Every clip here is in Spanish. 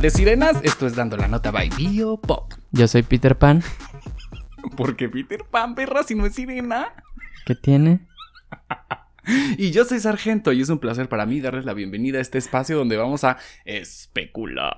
de sirenas, esto es Dando la Nota by Bio Pop. Yo soy Peter Pan. Porque Peter Pan, perra, si no es sirena. ¿Qué tiene? Y yo soy Sargento y es un placer para mí darles la bienvenida a este espacio donde vamos a especular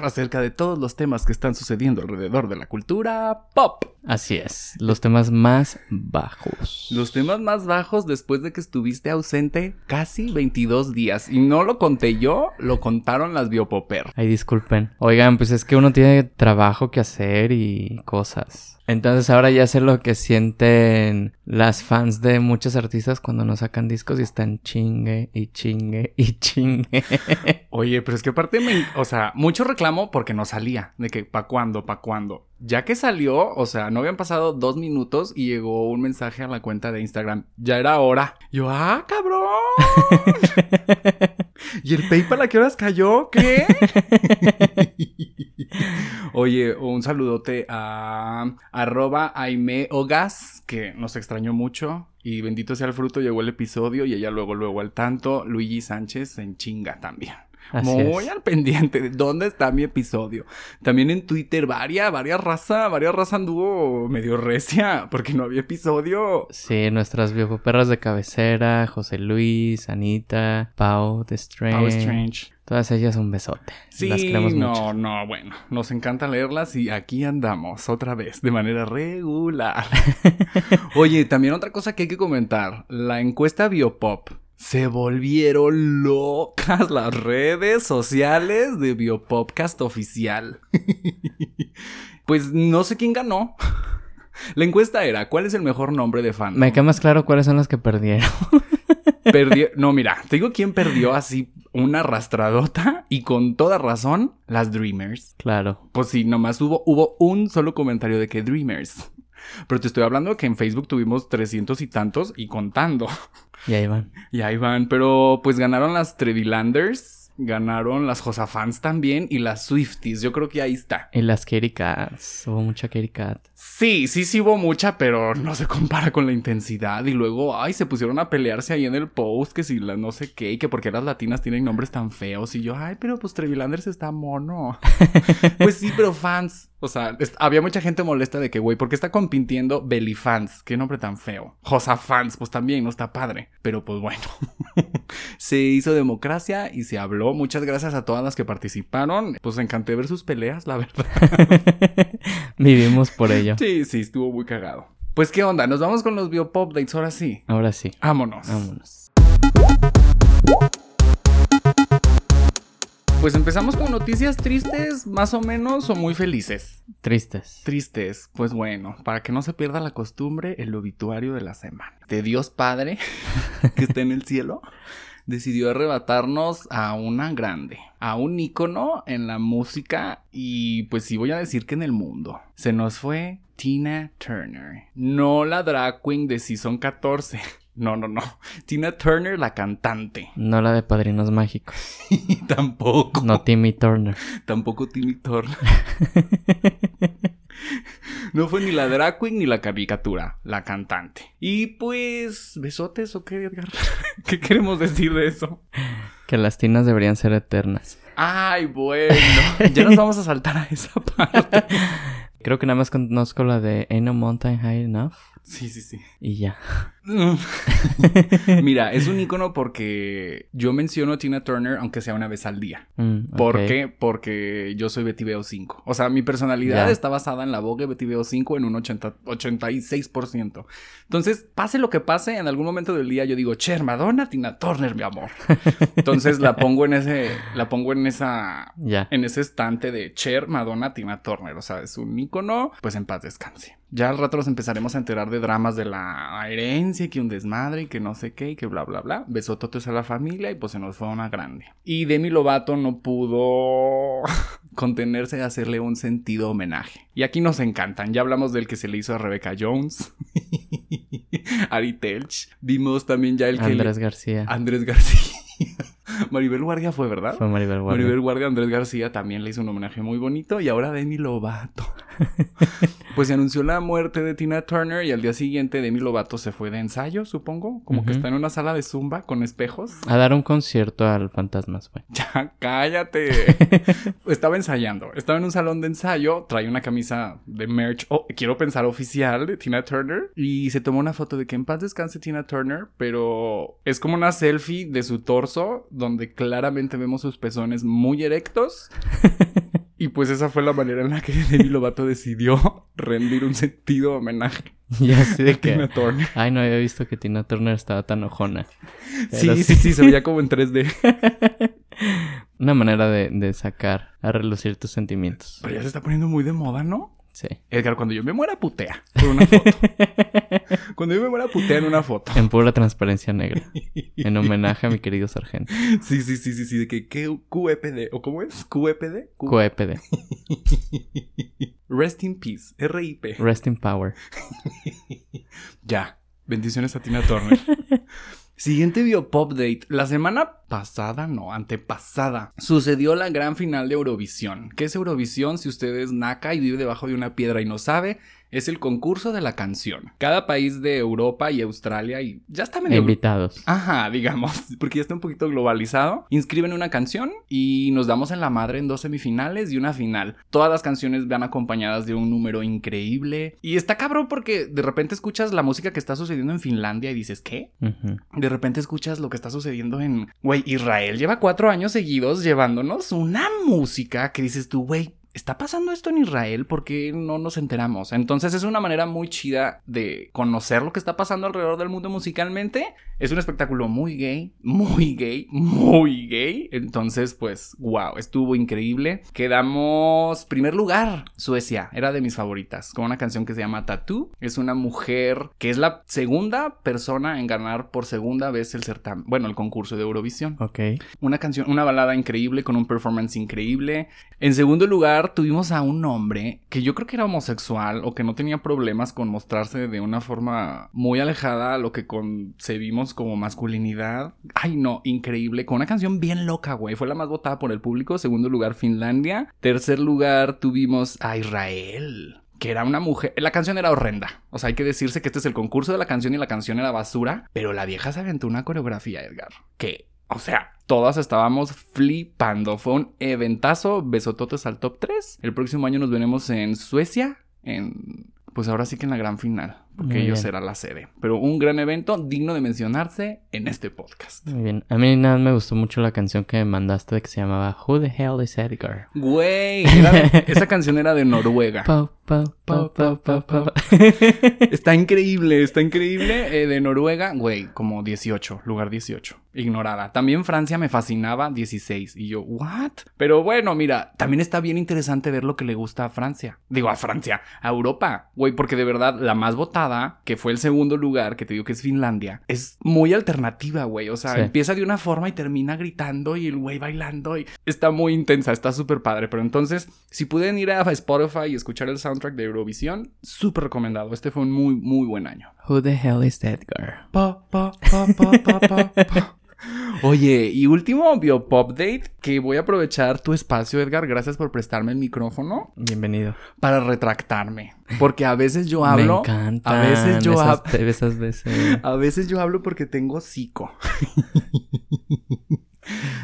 acerca de todos los temas que están sucediendo alrededor de la cultura pop. Así es, los temas más bajos. Los temas más bajos después de que estuviste ausente casi 22 días. Y no lo conté yo, lo contaron las biopoper. Ay, disculpen. Oigan, pues es que uno tiene trabajo que hacer y cosas. Entonces ahora ya sé lo que sienten las fans de muchos artistas cuando no sacan discos y están chingue y chingue y chingue. Oye, pero es que aparte me, o sea, mucho reclamo porque no salía, de que pa cuándo, pa cuándo. Ya que salió, o sea, no habían pasado dos minutos y llegó un mensaje a la cuenta de Instagram. Ya era hora. Yo, ah, cabrón. ¿Y el PayPal a qué horas cayó? ¿Qué? Oye, un saludote a arroba Aime Ogas, que nos extrañó mucho. Y bendito sea el fruto, llegó el episodio y ella luego, luego al tanto. Luigi Sánchez en chinga también. Muy al pendiente de dónde está mi episodio. También en Twitter, varias, varias raza, varias raza anduvo medio recia porque no había episodio. Sí, nuestras perras de cabecera, José Luis, Anita, Pau de Strange. Pau Strange. Todas ellas un besote. Sí, Las no, no, bueno, nos encanta leerlas y aquí andamos otra vez de manera regular. Oye, también otra cosa que hay que comentar, la encuesta Biopop se volvieron locas las redes sociales de Biopopcast oficial. pues no sé quién ganó. La encuesta era, ¿cuál es el mejor nombre de fan? Me queda más claro cuáles son los que perdieron. Perdió, no, mira, te digo quién perdió así una arrastradota y con toda razón, las Dreamers. Claro. Pues sí, nomás hubo, hubo un solo comentario de que Dreamers. Pero te estoy hablando de que en Facebook tuvimos 300 y tantos y contando. Y ahí van. Y ahí van. Pero pues ganaron las Trevilanders. Ganaron las Josafans también y las Swifties. Yo creo que ahí está. Y las Katy Cats. Hubo mucha Katy Cat. Sí, sí, sí hubo mucha, pero no se compara con la intensidad. Y luego, ay, se pusieron a pelearse ahí en el post, que si las no sé qué, y que porque las latinas tienen nombres tan feos. Y yo, ay, pero pues Trevilanders está mono. pues sí, pero fans. O sea, había mucha gente molesta de que, güey, ¿por qué está compitiendo Belly Fans? Qué nombre tan feo. Josa Fans, pues también, no está padre. Pero pues bueno, se hizo democracia y se habló. Muchas gracias a todas las que participaron. Pues encanté ver sus peleas, la verdad. Vivimos por ello. Sí, sí, estuvo muy cagado. Pues qué onda, nos vamos con los Biopop Dates ahora sí. Ahora sí. Vámonos. Vámonos. Pues empezamos con noticias tristes, más o menos, o muy felices. Tristes. Tristes. Pues bueno, para que no se pierda la costumbre, el obituario de la semana. De Dios Padre, que está en el cielo, decidió arrebatarnos a una grande, a un ícono en la música y pues sí voy a decir que en el mundo. Se nos fue Tina Turner. No la drag queen de Season 14 no, no, no. Tina Turner, la cantante. No la de Padrinos Mágicos. Tampoco. No Timmy Turner. Tampoco Timmy Turner. no fue ni la drag queen ni la caricatura, la cantante. Y pues, ¿besotes o qué, Edgar? ¿Qué queremos decir de eso? Que las tinas deberían ser eternas. Ay, bueno. Ya nos vamos a saltar a esa parte. Creo que nada más conozco la de Ain't No Mountain High Enough. Sí, sí, sí. Y ya. Mira, es un icono porque yo menciono a Tina Turner aunque sea una vez al día. Mm, ¿Por qué? Porque yo soy Betty Veo 5. O sea, mi personalidad está basada en la Vogue Betty Veo 5 en un 80, 86%. Entonces, pase lo que pase, en algún momento del día yo digo, Cher, Madonna, Tina Turner, mi amor. Entonces la pongo en ese, la pongo en esa, en ese estante de Cher, Madonna, Tina Turner. O sea, es un icono, pues en paz descanse. Ya al rato nos empezaremos a enterar de dramas de la herencia y que un desmadre y que no sé qué y que bla bla bla. Besototes a la familia y pues se nos fue una grande. Y Demi Lovato no pudo contenerse de hacerle un sentido homenaje. Y aquí nos encantan. Ya hablamos del que se le hizo a Rebecca Jones. Ari Telch. Vimos también ya el que... Andrés García. Andrés García. Maribel Guardia fue, ¿verdad? Fue Maribel Guardia. Maribel Guardia, Andrés García también le hizo un homenaje muy bonito. Y ahora Demi Lovato. pues se anunció la muerte de Tina Turner y al día siguiente Demi Lovato se fue de ensayo, supongo. Como que está en una sala de zumba con espejos. A dar un concierto al Fantasmas, güey. Ya, cállate. estaba ensayando. Estaba en un salón de ensayo. Traía una camisa de merch, oh, quiero pensar oficial, de Tina Turner. Y se tomó una foto de que en paz descanse Tina Turner. Pero es como una selfie de su torso, donde claramente vemos sus pezones muy erectos. Y pues esa fue la manera en la que Demi Lovato decidió rendir un sentido homenaje Y así de a Tina que... Turner. Ay, no había visto que Tina Turner estaba tan ojona. Pero Sí, sí, sí, se veía como en 3D. Una manera de, de sacar a relucir tus sentimientos. Pero ya se está poniendo muy de moda, ¿no? Sí. Edgar, cuando yo me muera, putea por una foto. cuando yo me muera, putea en una foto. En pura transparencia negra. En homenaje a mi querido sargento. Sí, sí, sí, sí, sí, de que ¿qué? QEPD, ¿o cómo es? QEPD. Q- QEPD. Rest in peace, RIP. Rest in power. Ya, bendiciones a Tina Turner. Siguiente Biopop Date. La semana pasada, no, antepasada, sucedió la gran final de Eurovisión. ¿Qué es Eurovisión? Si usted es naca y vive debajo de una piedra y no sabe, es el concurso de la canción. Cada país de Europa y Australia y ya está medio... Invitados. Ajá, digamos, porque ya está un poquito globalizado. Inscriben una canción y nos damos en la madre en dos semifinales y una final. Todas las canciones van acompañadas de un número increíble. Y está cabrón porque de repente escuchas la música que está sucediendo en Finlandia y dices, ¿qué? De repente escuchas lo que está sucediendo en... Güey, Israel lleva cuatro años seguidos llevándonos una música que dices tú, güey. ¿Está pasando esto en Israel? ¿Por qué no nos enteramos? Entonces es una manera muy chida de conocer lo que está pasando alrededor del mundo musicalmente. Es un espectáculo muy gay, muy gay, muy gay. Entonces, pues, wow, estuvo increíble. Quedamos primer lugar, Suecia, era de mis favoritas, con una canción que se llama Tattoo. Es una mujer que es la segunda persona en ganar por segunda vez el certamen, bueno, el concurso de Eurovisión. Ok. Una canción, una balada increíble con un performance increíble. En segundo lugar, tuvimos a un hombre que yo creo que era homosexual o que no tenía problemas con mostrarse de una forma muy alejada a lo que concebimos como masculinidad. Ay, no, increíble. Con una canción bien loca, güey. Fue la más votada por el público. Segundo lugar, Finlandia. Tercer lugar, tuvimos a Israel que era una mujer. La canción era horrenda. O sea, hay que decirse que este es el concurso de la canción y la canción era basura. Pero la vieja se aventó una coreografía, Edgar. Que, o sea, todas estábamos flipando. Fue un eventazo. Besototes al top 3. El próximo año nos veremos en Suecia. En. Pues ahora sí que en la gran final. Porque Muy ellos bien. será la sede. Pero un gran evento digno de mencionarse en este podcast. Muy bien. A mí nada me gustó mucho la canción que me mandaste que se llamaba Who the Hell is Edgar? Güey, de- esa canción era de Noruega. Está increíble, está increíble. Eh, de Noruega, güey, como 18, lugar 18. Ignorada. También Francia me fascinaba, 16. Y yo, ¿what? Pero bueno, mira, también está bien interesante ver lo que le gusta a Francia. Digo, a Francia, a Europa. Güey, porque de verdad la más votada, que fue el segundo lugar, que te digo que es Finlandia, es muy alternativa, güey. O sea, Sí. empieza de una forma y termina gritando y el güey bailando. Y está muy intensa, está súper padre. Pero entonces, si pueden ir a Spotify y escuchar el soundtrack de Eurovisión, súper recomendado. Este fue un muy, muy buen año. Who the hell is Edgar? Pa, pa, pa, pa, pa, pa, pa. Oye, y último Biopop Date, que voy a aprovechar tu espacio, Edgar, gracias por prestarme el micrófono Bienvenido. para retractarme. Porque a veces yo hablo. Me encanta. A veces yo hablo. esas veces. A veces yo hablo porque tengo psico.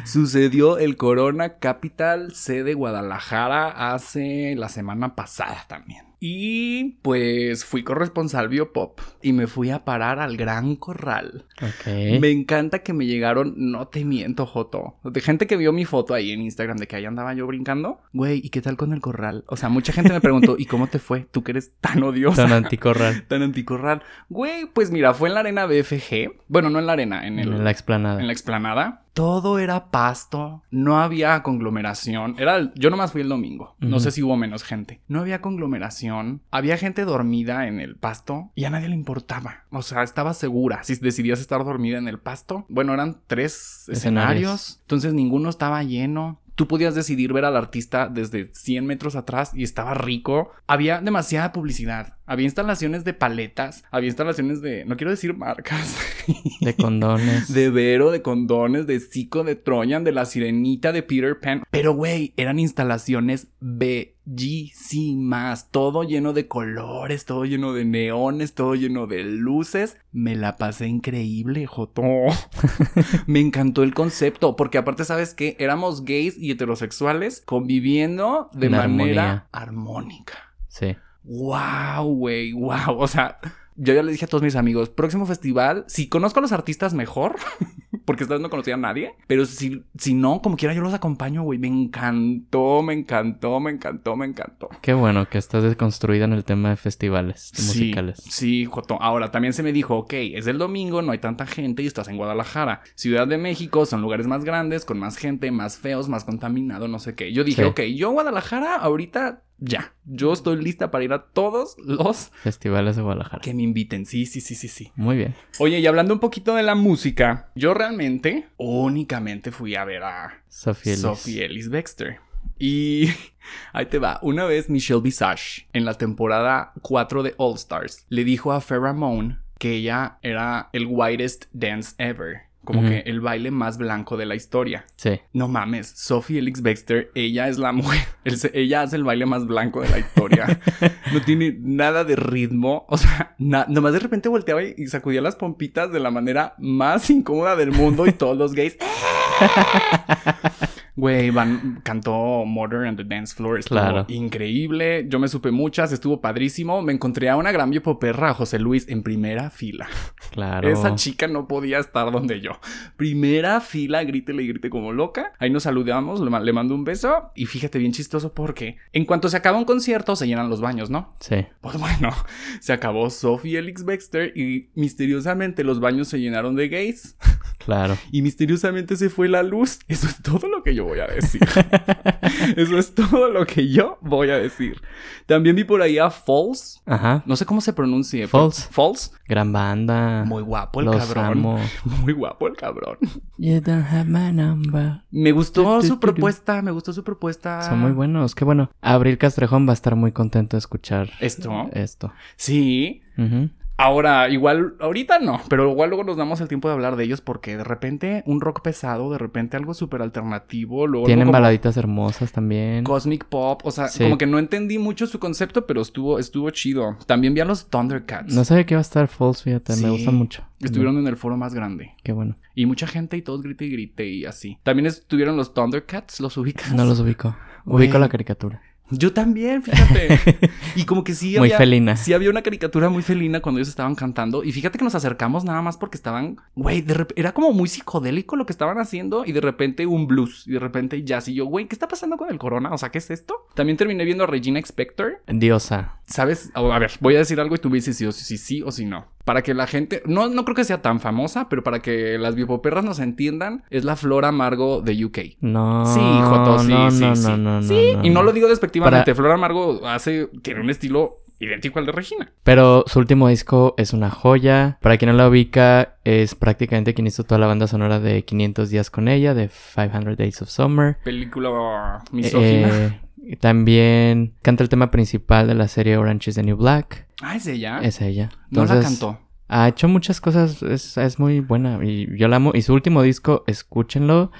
Sucedió el Corona Capital sede Guadalajara hace la semana pasada también. Y pues fui corresponsal Biopop y me fui a parar al Gran Corral. Me encanta que me llegaron, no te miento, Joto. De gente que vio mi foto ahí en Instagram de que ahí andaba yo brincando. Güey, ¿y qué tal con el corral? O sea, mucha gente me preguntó, ¿y cómo te fue? Tú que eres tan odiosa. Tan anticorral. Tan anticorral. Güey, pues mira, fue en la arena BFG. Bueno, no en la arena, en, el, En la explanada. en la explanada. Todo era pasto, no había conglomeración. Era el- yo nomás fui el domingo. No sé si hubo menos gente. No había conglomeración. Había gente dormida en el pasto y a nadie le importaba. O sea, estaba segura si decidías estar dormida en el pasto. Bueno, eran tres escenarios. Escenarios. Entonces ninguno estaba lleno. Tú podías decidir ver al artista desde 100 metros atrás y estaba rico. Había demasiada publicidad. Había instalaciones de paletas. Había instalaciones de... No quiero decir marcas. De condones. De Vero, de condones, de Zico, de Troyan, de la Sirenita, de Peter Pan. Pero, güey, eran instalaciones bellísimas. Todo lleno de colores, todo lleno de neones, todo lleno de luces. Me la pasé increíble, Joto. Me encantó el concepto, porque aparte, ¿sabes qué? Éramos gays y heterosexuales conviviendo de manera armonía. armónica. Sí. Wow, güey, wow. O sea, yo ya le dije a todos mis amigos, próximo festival, si conozco a los artistas mejor, porque esta vez no conocía a nadie, pero si, si no, como quiera yo los acompaño, güey. Me encantó, me encantó, me encantó, me encantó. Qué bueno que estás deconstruida en el tema de festivales de Sí, musicales. Sí, Joto. Ahora también se me dijo, ok, es el domingo, no hay tanta gente y estás en Guadalajara. Ciudad de México son lugares más grandes, con más gente, más feos, más contaminado, no sé qué. Yo dije, Sí. ok, yo Guadalajara ahorita ya. Yo estoy lista para ir a todos los Festivales de Guadalajara. que me inviten. Sí, sí, sí, sí, sí. Muy bien. Oye, y hablando un poquito de la música, yo realmente únicamente fui a ver a Ellis. Sophie Ellis Bextor. Y ahí te va. Una vez Michelle Visage, en la temporada 4 de All Stars, le dijo a Pheromone que ella era el whitest dance ever. Como que el baile más blanco de la historia. Sí. No mames, Sophie Elix Bextor, ella es la mujer, el- ella hace el baile más blanco de la historia. No tiene nada de ritmo, o sea, na- nomás de repente volteaba y y sacudía las pompitas de la manera más incómoda del mundo y todos los gays. Güey, Van cantó Murder on the Dance Floor. Estuvo Claro. increíble. Yo me supe muchas, estuvo padrísimo. Me encontré a una gran biopoperra, José Luis, en primera fila. Claro. Esa chica no podía estar donde yo. Primera fila, grítele y grite como loca. Ahí nos saludamos, le mando un beso. Y fíjate, bien chistoso porque en cuanto se acaba un concierto, se llenan los baños, ¿no? Sí. Pues bueno, se acabó Sophie Elix Baxter y misteriosamente los baños se llenaron de gays. Claro. Y misteriosamente se fue la luz. Eso es todo lo que yo voy a decir. Eso es todo lo que yo voy a decir. También vi por ahí a Falls. Ajá. No sé cómo se pronuncia. Falls. Falls. Gran banda. Muy guapo el Los cabrón. amo. Muy guapo el cabrón. You don't have my number. Me gustó su propuesta, me gustó su propuesta. Son muy buenos. Qué bueno. Abril Castrejón va a estar muy contento de escuchar Esto. esto. Sí. Ujú. Ahora, igual, ahorita no, pero igual luego nos damos el tiempo de hablar de ellos porque de repente un rock pesado, de repente algo súper alternativo, luego Tienen baladitas hermosas también. Cosmic Pop, o sea, Sí. como que no entendí mucho su concepto, pero estuvo, estuvo chido. También vi a los Thundercats. No sabía que iba a estar False, fíjate. Sí. Me gustan mucho. Estuvieron en el foro más grande. Qué bueno. Y mucha gente y todos grite y grite y así. También estuvieron los Thundercats, los ubicas. No los ubico. Ubico la caricatura. Yo también, fíjate. y como que sí Muy había, felina. Sí había una caricatura muy felina cuando ellos estaban cantando. Y fíjate que nos acercamos nada más porque estaban, güey, era como muy psicodélico lo que estaban haciendo. Y de repente un blues. Y de repente jazz. Y yo, güey, ¿qué está pasando con el corona? O sea, ¿qué es esto? También terminé viendo a Regina Expector. Diosa. ¿Sabes? A ver, voy a decir algo y tú me dices si o si, si sí o si no. Para que la gente, no, no creo que sea tan famosa, pero para que las biopoperras nos entiendan, es la Flor Amargo de UK. No. Sí, Joto, sí, no, sí, no, sí. no, Sí, y no lo digo despectivamente. Para- Flor Amargo hace, tiene un estilo idéntico al de Regina. Pero su último disco es una joya. Para quien no la ubica, es prácticamente quien hizo toda la banda sonora de 500 días con ella, de 500 Days of Summer. Película misógina. Eh, y también canta el tema principal de la serie Orange is the New Black. Ah, es ella. Es ella. no la cantó. Ha hecho muchas cosas, es, es muy buena y yo la amo. Y su último disco, escúchenlo,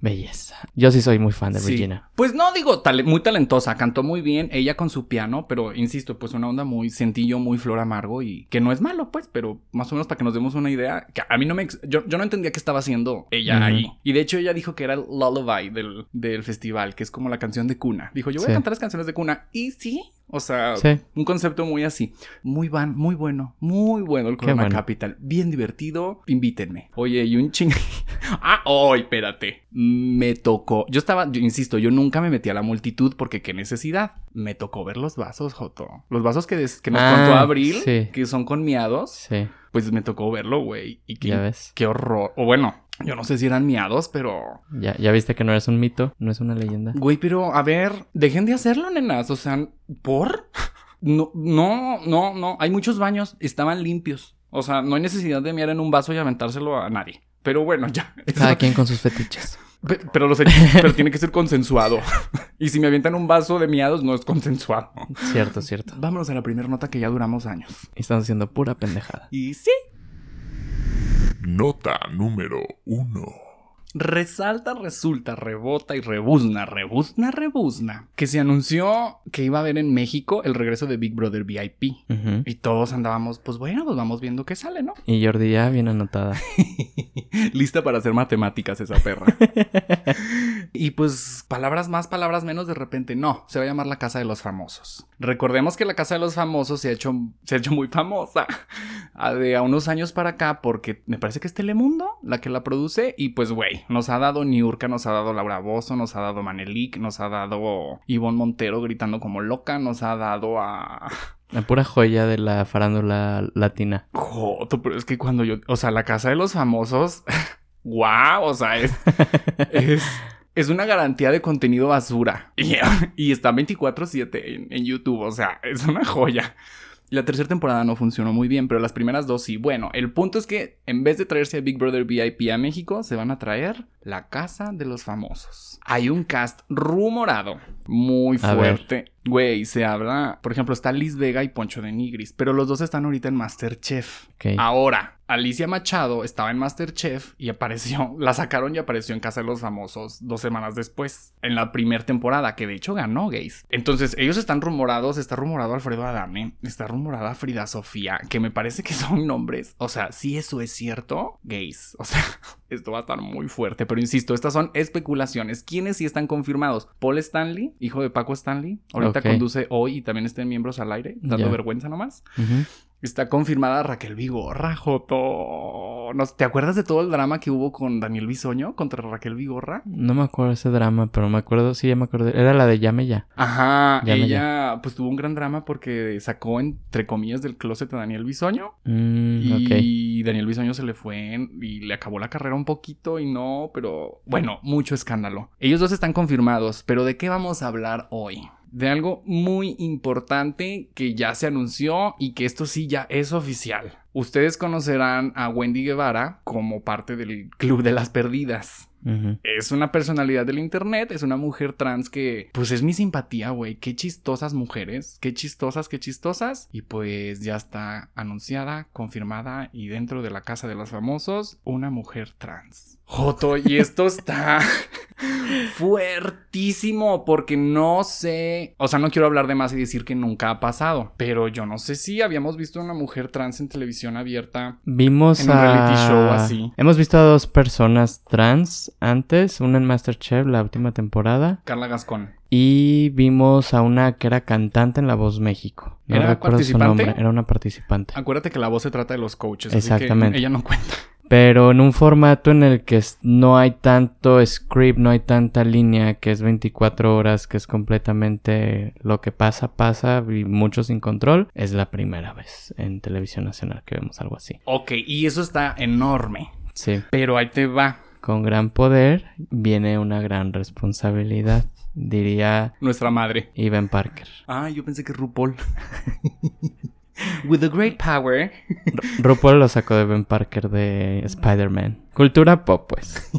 belleza. Yo sí soy muy fan de Sí. Regina. Pues no digo tale- muy talentosa, cantó muy bien, ella con su piano, pero insisto, pues una onda muy sencillo, muy flor amargo y que no es malo, pues, pero más o menos para que nos demos una idea, que a mí no me... Yo, yo no entendía qué estaba haciendo ella ahí. Y de hecho ella dijo que era el lullaby del, del festival, que es como la canción de cuna. Dijo, yo voy Sí. a cantar las canciones de cuna. Y sí, o sea, Sí. un concepto muy así. Muy van, muy bueno, muy bueno el Corona bueno. Capital. Bien divertido, invítenme. Oye, y un ching... ah, oh, espérate. Me tocó. Yo estaba, yo insisto, yo nunca me metí a la multitud porque qué necesidad. Me tocó ver los vasos, Joto. Los vasos que, des- que nos Ah, contó Abril, sí. que son con miados. Sí, Pues me tocó verlo, güey. Y qué, ya ves. qué horror. O bueno, yo no sé si eran miados, pero Ya, ya viste que no eres un mito, no es una leyenda. Güey, pero a ver, dejen de hacerlo, nenas. O sea, ¿por? No, no, no, no. Hay muchos baños, estaban limpios. O sea, no hay necesidad de mirar en un vaso y aventárselo a nadie. Pero bueno, ya. Cada quien con sus fetiches. Pe- Pero, los- pero tiene que ser consensuado. Y si me avientan un vaso de miados, no es consensuado. Cierto, cierto. Vámonos a la primera nota que ya duramos años. Están haciendo pura pendejada. Y sí. Nota número 1. Resalta, resulta, rebota y rebuzna, rebuzna, rebuzna. Que se anunció que iba a haber en México el regreso de Big Brother VIP. Y todos andábamos, pues bueno, pues vamos viendo qué sale, ¿no? Y Jordi ya bien anotada. Lista para hacer matemáticas esa perra. y pues palabras más, palabras menos, de repente no, se va a llamar la Casa de los Famosos. Recordemos que la Casa de los Famosos se ha hecho, se ha hecho muy famosa de a unos años para acá porque me parece que es Telemundo la que la produce y pues güey, nos ha dado Niurka, nos ha dado Laura Bozo, nos ha dado Manelik, nos ha dado Ivonne Montero gritando como loca, nos ha dado a la pura joya de la farándula latina. Joto, pero es que cuando yo, o sea, la casa de los famosos, wow, o sea, es, es, una garantía de contenido basura. Y, está 24/7 en, en YouTube, o sea, es una joya. La tercera temporada no funcionó muy bien, pero las primeras dos sí. Bueno, el punto es que en vez de traerse a Big Brother VIP a México, se van a traer la Casa de los Famosos. Hay un cast rumorado muy fuerte. Güey, se habla, por ejemplo, está Liz Vega y Poncho de Nigris, pero los dos están ahorita en Masterchef. Ahora, Alicia Machado estaba en Masterchef y apareció, la sacaron y apareció en Casa de los Famosos dos semanas después, en la primera temporada, que de hecho ganó gays. Entonces, ellos están rumorados, está rumorado Alfredo Adame, está rumorada Frida Sofía, que me parece que son nombres, o sea, si eso es cierto, gays, o sea, esto va a estar muy fuerte, pero insisto, estas son especulaciones. ¿Quiénes sí están confirmados? Paul Stanley, hijo de Paco Stanley, ahorita conduce hoy y también estén miembros al aire, dando vergüenza nomás. Está confirmada Raquel Vigorra, Joto. ¿No, ¿Te acuerdas de todo el drama que hubo con Daniel Bisoño contra Raquel Vigorra? No me acuerdo ese drama, pero me acuerdo, sí, ya me acuerdo. Era la de Llame Ya. Ajá, ella pues tuvo un gran drama porque sacó entre comillas del closet a Daniel Bisoño. Mm, y Daniel Bisoño se le fue y le acabó la carrera un poquito y no, pero bueno, mucho escándalo. Ellos dos están confirmados, pero ¿de qué vamos a hablar hoy? De algo muy importante que ya se anunció y que esto sí ya es oficial. Ustedes conocerán a Wendy Guevara como parte del Club de las Perdidas. Es una personalidad del internet, es una mujer trans que, pues es mi simpatía, güey. Qué chistosas mujeres, qué chistosas, qué chistosas. Y pues ya está anunciada, confirmada y dentro de la casa de los famosos, una mujer trans. Joto, y esto está fuertísimo porque no sé, o sea, no quiero hablar de más y decir que nunca ha pasado, pero yo no sé si habíamos visto una mujer trans en televisión abierta. Vimos en un reality show así. Hemos visto a dos personas trans antes, una en Masterchef, la última temporada. Carla Gascón. Y vimos a una que era cantante en La Voz México. No ¿Era recuerdo su nombre, era una participante. Acuérdate que la voz se trata de los coaches. Exactamente. Así que ella no cuenta. Pero en un formato en el que no hay tanto script, no hay tanta línea, que es 24 horas, que es completamente lo que pasa, pasa y mucho sin control, es la primera vez en televisión nacional que vemos algo así. Ok, y eso está enorme. Sí. Pero ahí te va. Con gran poder viene una gran responsabilidad, diría nuestra madre. Ivan Parker. Ah, yo pensé que RuPaul. With a great power. RuPaul lo sacó de Ben Parker de Spider-Man. Cultura pop, pues.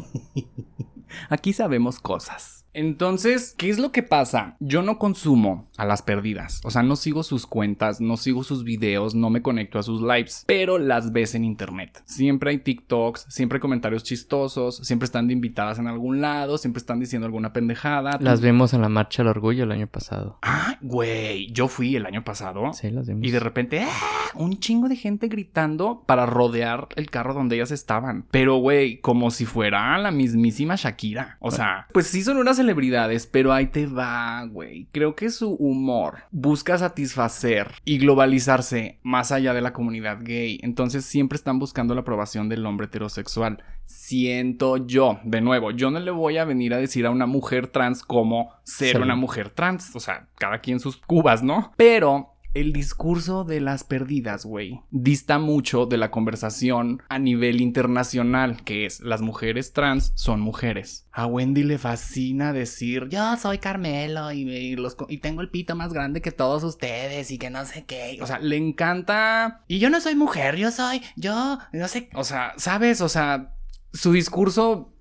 Aquí sabemos cosas. Entonces, ¿qué es lo que pasa? Yo no consumo a las perdidas. O sea, no sigo sus cuentas, no sigo sus videos, no me conecto a sus lives, pero las ves en internet. Siempre hay TikToks, siempre hay comentarios chistosos, siempre están de invitadas en algún lado, siempre están diciendo alguna pendejada. Las vimos en la Marcha del Orgullo el año pasado. Ah, güey, yo fui el año pasado. Sí, las vimos. Y de repente, ¡ah! un chingo de gente gritando para rodear el carro donde ellas estaban. Pero, güey, como si fuera la mismísima Shakira. O sea, pues sí son unas celebridades, pero ahí te va, güey. Creo que su humor busca satisfacer y globalizarse más allá de la comunidad gay. Entonces siempre están buscando la aprobación del hombre heterosexual. Siento yo, de nuevo, yo no le voy a venir a decir a una mujer trans cómo ser una mujer trans. O sea, cada quien sus cubas, ¿no? Pero el discurso de las perdidas, güey, dista mucho de la conversación a nivel internacional, que es las mujeres trans son mujeres. A Wendy le fascina decir, yo soy Carmelo y, y, tengo el pito más grande que todos ustedes y que no sé qué. O sea, le encanta... Y yo no soy mujer, yo soy, yo, no sé, o sea, ¿sabes? O sea, su discurso,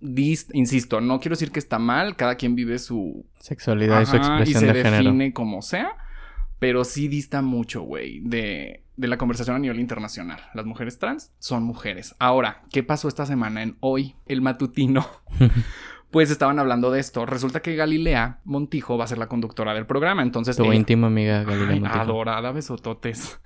insisto, no quiero decir que está mal, cada quien vive su sexualidad y su expresión y se define como sea pero sí dista mucho, güey, de, de la conversación a nivel internacional. Las mujeres trans son mujeres. Ahora, ¿qué pasó esta semana en hoy? El matutino. pues estaban hablando de esto. Resulta que Galilea Montijo va a ser la conductora del programa. Entonces. Tu íntima amiga Galilea Montijo. Adorada besototes.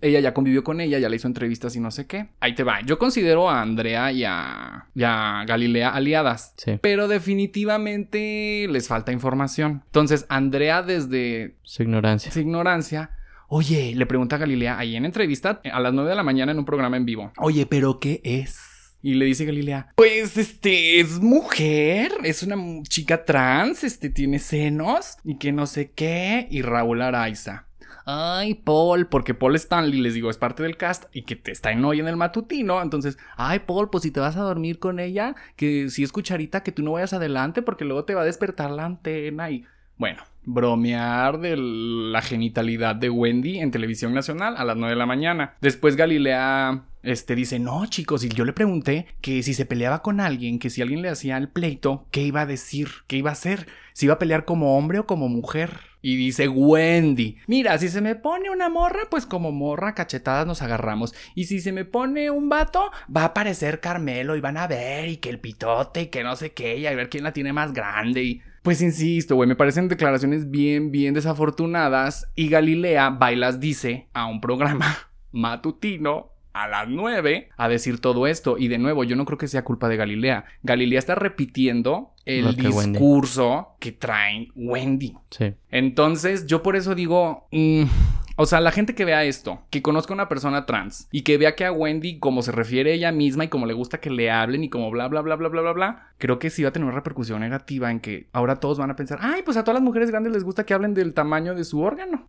Ella ya convivió con ella, ya le hizo entrevistas y no sé qué. Ahí te va. Yo considero a Andrea y a, y a Galilea aliadas. Sí. Pero definitivamente les falta información. Entonces, Andrea desde Su ignorancia. su ignorancia. Oye, le pregunta a Galilea ahí en entrevista a las 9 de la mañana en un programa en vivo. Oye, pero ¿qué es? Y le dice Galilea, pues este es mujer, es una chica trans, este tiene senos y que no sé qué. Y Raúl Araiza. Ay, Paul, porque Paul Stanley, les digo, es parte del cast y que te está en hoy en el matutino. Entonces, ay, Paul, pues si te vas a dormir con ella, que si es cucharita, que tú no vayas adelante porque luego te va a despertar la antena y bueno, bromear de la genitalidad de Wendy en televisión nacional a las 9 de la mañana. Después Galilea este dice, "No, chicos, y yo le pregunté que si se peleaba con alguien, que si alguien le hacía el pleito, ¿qué iba a decir? ¿Qué iba a hacer? ¿Si iba a pelear como hombre o como mujer?" Y dice Wendy, mira, si se me pone una morra, pues como morra, cachetadas nos agarramos. Y si se me pone un vato, va a aparecer Carmelo y van a ver y que el pitote y que no sé qué, y a ver quién la tiene más grande. Y pues insisto, güey, me parecen declaraciones bien, bien desafortunadas. Y Galilea Bailas dice a un programa matutino a las 9 a decir todo esto. Y de nuevo, yo no creo que sea culpa de Galilea. Galilea está repitiendo el Wendy. discurso que traen Wendy. Sí. Entonces, yo por eso digo, mm, o sea, la gente que vea esto, que conozca a una persona trans y que vea que a Wendy, como se refiere ella misma y como le gusta que le hablen y como bla, bla, bla, bla, bla, bla, bla, creo que sí va a tener una repercusión negativa en que ahora todos van a pensar, ay, pues a todas las mujeres grandes les gusta que hablen del tamaño de su órgano.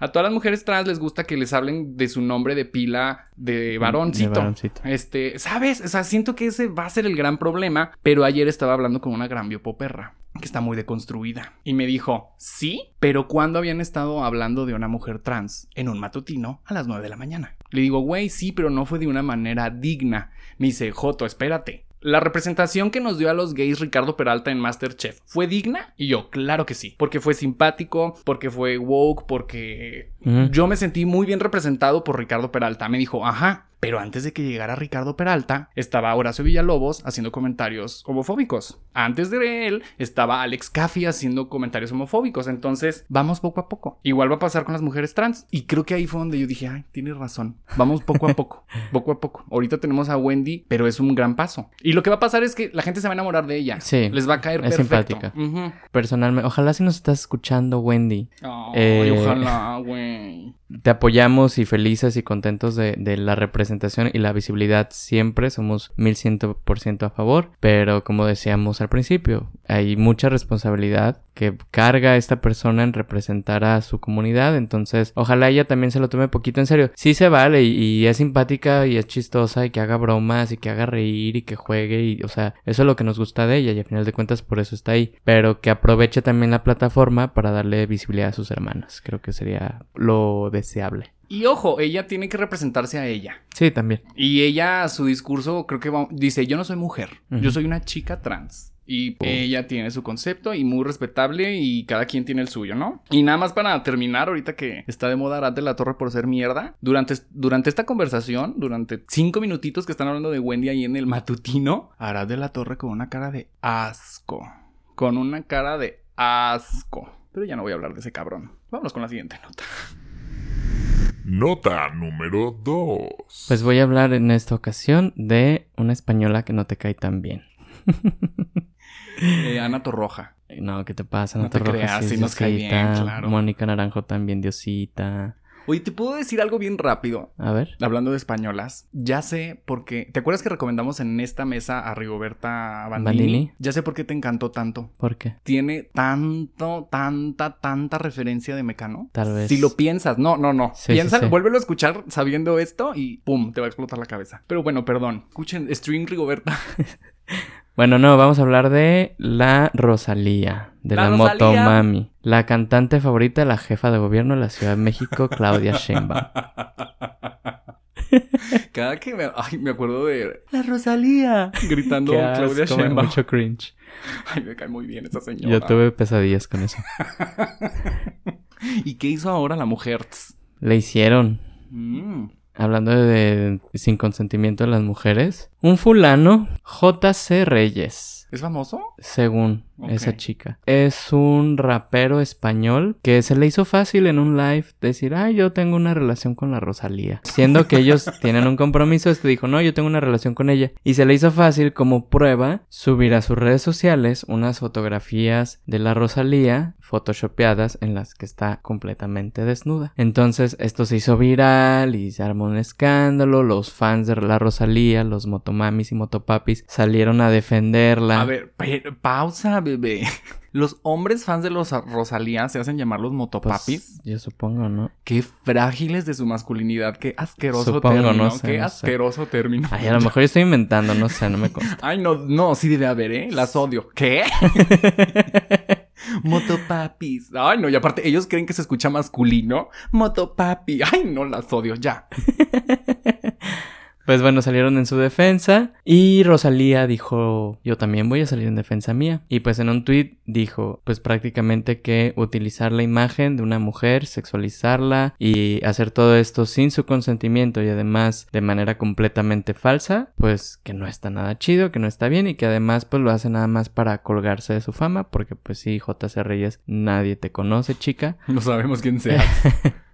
A todas las mujeres trans les gusta que les hablen de su nombre de pila de varoncito. De varoncito. Este, ¿sabes? O sea, siento que ese va a ser el gran problema. Pero ayer estaba hablando con una gran biopoperra que está muy deconstruida. Y me dijo, sí, pero ¿cuándo habían estado hablando de una mujer trans en un matutino a las 9 de la mañana? Le digo, güey, sí, pero no fue de una manera digna. Me dice, Joto, espérate. La representación que nos dio a los gays Ricardo Peralta en Masterchef fue digna y yo, claro que sí, porque fue simpático, porque fue woke, porque yo me sentí muy bien representado por Ricardo Peralta. Me dijo, ajá, pero antes de que llegara Ricardo Peralta, estaba Horacio Villalobos haciendo comentarios homofóbicos. Antes de él estaba Alex Caffi haciendo comentarios homofóbicos. Entonces, vamos poco a poco. Igual va a pasar con las mujeres trans. Y creo que ahí fue donde yo dije, ay, tienes razón. Vamos poco a poco, poco a poco. Ahorita tenemos a Wendy, pero es un gran paso. Y lo que va a pasar es que la gente se va a enamorar de ella. Sí, Les va a caer es perfecto. simpática. Personalmente, ojalá si nos estás escuchando, Wendy. Ay, Eh, ojalá, güey. Te apoyamos y felices y contentos de, de la representación y la visibilidad siempre. Somos mil ciento por ciento a favor. Pero como decíamos al principio, hay mucha responsabilidad que carga esta persona en representar a su comunidad. Entonces, ojalá ella también se lo tome poquito en serio. Sí se vale y, y es simpática y es chistosa y que haga bromas y que haga reír y que juegue. Y, o sea, eso es lo que nos gusta de ella y al final de cuentas por eso está ahí. Pero que aproveche también la plataforma para darle visibilidad a sus hermanas. Creo que sería lo deseable. Y ojo, ella tiene que representarse a ella. Sí, también. Y ella, su discurso, creo que va- dice, yo no soy mujer, yo soy una chica trans. Y ella tiene su concepto y muy respetable y cada quien tiene el suyo, ¿no? Y nada más para terminar, ahorita que está de moda Arad de la Torre por ser mierda, durante, durante esta conversación, durante cinco minutitos que están hablando de Wendy ahí en el matutino, Arad de la Torre con una cara de asco. Con una cara de asco. Pero ya no voy a hablar de ese cabrón. Vámonos con la siguiente nota. Nota número 2. Pues voy a hablar en esta ocasión de una española que no te cae tan bien. Eh, Ana Torroja. No, ¿qué te pasa? No No, te te rojas, creas, sí, nos cae bien, claro. Mónica Naranjo también, Diosita. Oye, ¿te puedo decir algo bien rápido? A ver. Hablando de españolas, ya sé por qué. ¿Te acuerdas que recomendamos en esta mesa a Rigoberta Bandini? Bandini. Ya sé por qué te encantó tanto. ¿Por qué? Tiene tanto, tanta, tanta referencia de Mecano. Tal vez. Si lo piensas, no, no, no. Sí, Piensa, sí, sí. vuélvelo a escuchar sabiendo esto y pum, te va a explotar la cabeza. Pero bueno, perdón. Escuchen, stream Rigoberta. Bueno, no, vamos a hablar de la Rosalía, de La la. Motomami. La cantante favorita de la jefa de gobierno de la Ciudad de México, Claudia Sheinbaum. Cada que me, ay, me acuerdo de ¡La Rosalía! gritando Claudia Sheinbaum. mucho cringe. Ay, me cae muy bien esa señora. Yo tuve pesadillas con eso. ¿Y qué hizo ahora la mujer? Le hicieron. Mm. hablando de, sin consentimiento de las mujeres, un fulano, JC Reyes. ¿Es famoso? Según Esa chica. Es un rapero español que se le hizo fácil en un live decir, ay, yo tengo una relación con la Rosalía. Siendo que ellos tienen un compromiso, este dijo, no, yo tengo una relación con ella. Y se le hizo fácil como prueba subir a sus redes sociales unas fotografías de la Rosalía photoshopeadas en las que está completamente desnuda. Entonces esto se hizo viral y se armó un escándalo. Los fans de la Rosalía, los motomamis y motopapis salieron a defenderla. A ver, pausa, bebé. Los hombres fans de los Rosalía se hacen llamar los Pues, motopapis. yo supongo, ¿no? Qué frágiles de su masculinidad. Qué asqueroso Supongo, término. no sé, Qué no sé. asqueroso término. Ay, a lo mejor yo estoy inventando, no sé, no me consta. Ay, no, no, sí debe haber, ¿eh? Las odio. ¿Qué? Motopapis. Ay, no, y aparte, ellos creen que se escucha masculino. Motopapi. Ay, no, las odio, ya. Pues bueno, salieron en su defensa y Rosalía dijo, yo también voy a salir en defensa mía. Y pues en un tweet dijo, pues prácticamente que utilizar la imagen de una mujer, sexualizarla y hacer todo esto sin su consentimiento y además de manera completamente falsa, pues que no está nada chido, que no está bien y que además pues lo hace nada más para colgarse de su fama, porque pues sí, JC Reyes, nadie te conoce, chica. No sabemos quién sea.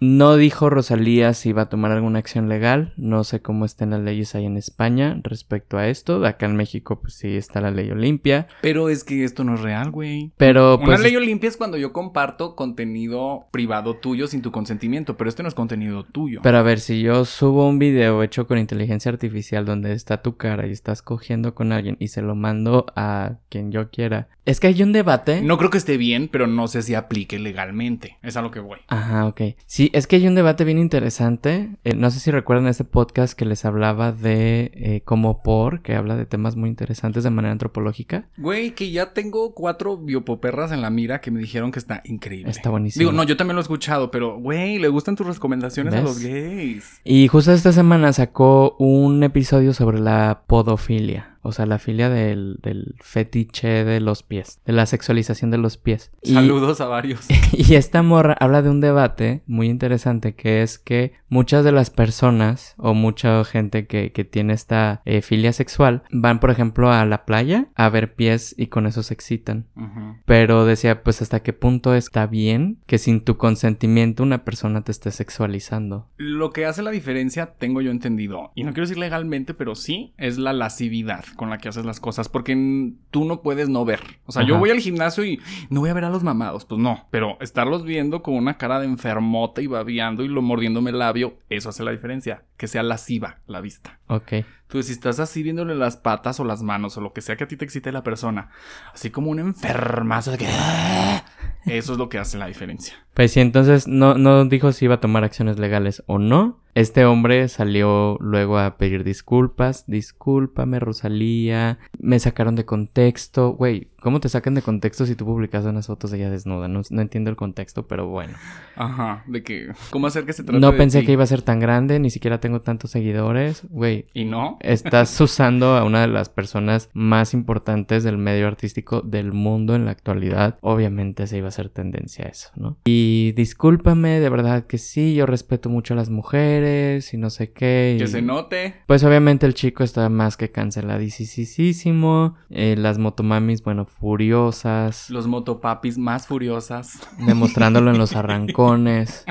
No dijo Rosalía si iba a tomar alguna acción legal. No sé cómo estén las leyes ahí en España respecto a esto. De acá en México, pues sí está la ley Olimpia. Pero es que esto no es real, güey. Pero Una pues. ley Olimpia es cuando yo comparto contenido privado tuyo sin tu consentimiento, pero este no es contenido tuyo. Pero a ver, si yo subo un video hecho con inteligencia artificial donde está tu cara y estás cogiendo con alguien y se lo mando a quien yo quiera. Es que hay un debate. No creo que esté bien, pero no sé si aplique legalmente. Es a lo que voy. Ajá, ok. Sí, es que hay un debate bien interesante. Eh, no sé si recuerdan ese podcast que les hablaba de eh, como por, que habla de temas muy interesantes de manera antropológica. Güey, que ya tengo cuatro biopoperras en la mira que me dijeron que está increíble. Está buenísimo. Digo, no, yo también lo he escuchado, pero, güey, le gustan tus recomendaciones a los gays. Y justo esta semana sacó un episodio sobre la podofilia. O sea, la filia del, del fetiche de los pies. De la sexualización de los pies. Y- Saludos a varios. Y esta morra habla de un debate muy interesante que es que muchas de las personas o mucha gente que, que tiene esta eh, filia sexual van, por ejemplo, a la playa a ver pies y con eso se excitan. Pero decía, pues hasta qué punto está bien que sin tu consentimiento una persona te esté sexualizando. Lo que hace la diferencia, tengo yo entendido, y no quiero decir legalmente, pero sí, es la lascividad con la que haces las cosas, porque tú no puedes no ver. O sea, yo voy al gimnasio y no voy a ver a los mamados, pues no, pero estarlos viendo con una cara de enfermota y babeando y lo mordiéndome el labio, eso hace la diferencia, que sea lasciva la vista. Ok. Entonces, si estás así viéndole las patas o las manos o lo que sea que a ti te excite la persona, así como un enfermazo de que... "Ah", Eso es lo que hace la diferencia. Pues sí, entonces no, no dijo si iba a tomar acciones legales o no. Este hombre salió luego a pedir disculpas. Discúlpame, Rosalía. Me sacaron de contexto. Güey, ¿cómo te sacan de contexto si tú publicas unas fotos de ella desnuda? No, no entiendo el contexto, pero bueno. Ajá, de que... ¿Cómo hacer que se trate No de pensé ti? que iba a ser tan grande, ni siquiera tengo tantos seguidores. Güey, ¿Y no? estás usando a una de las personas más importantes del medio artístico del mundo en la actualidad. Obviamente se iba a hacer tendencia a eso, ¿no? Y discúlpame, de verdad que sí, yo respeto mucho a las mujeres y no sé qué. Que se note. Pues obviamente el chico está más que canceladísimo. Eh, las motomamis, bueno, furiosas. Los motopapis más furiosas. Demostrándolo en los arrancones.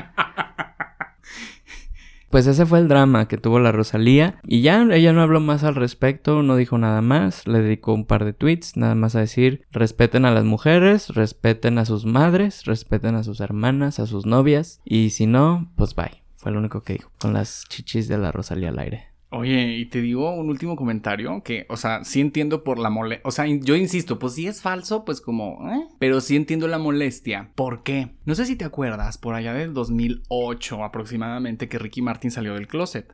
Pues ese fue el drama que tuvo la Rosalía. Y ya ella no habló más al respecto, no dijo nada más. Le dedicó un par de tweets, nada más a decir: respeten a las mujeres, respeten a sus madres, respeten a sus hermanas, a sus novias. Y si no, pues bye. Fue lo único que dijo. Con las chichis de la Rosalía al aire. Oye, y te digo un último comentario que, o sea, sí entiendo por la molestia. O sea, yo insisto, pues si es falso, pues como, ¿eh? Pero sí entiendo la molestia. ¿Por qué? No sé si te acuerdas, por allá del 2008 aproximadamente, que Ricky Martin salió del closet.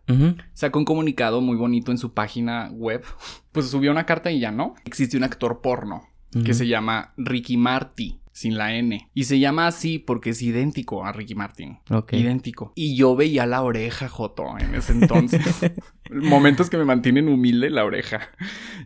Sacó un comunicado muy bonito en su página web. Pues subió una carta y ya no. Existe un actor porno que se llama Ricky Marty. Sin la N. Y se llama así porque es idéntico a Ricky Martin. Ok. Idéntico. Y yo veía la oreja, Joto, en ese entonces. Momentos que me mantienen humilde la oreja.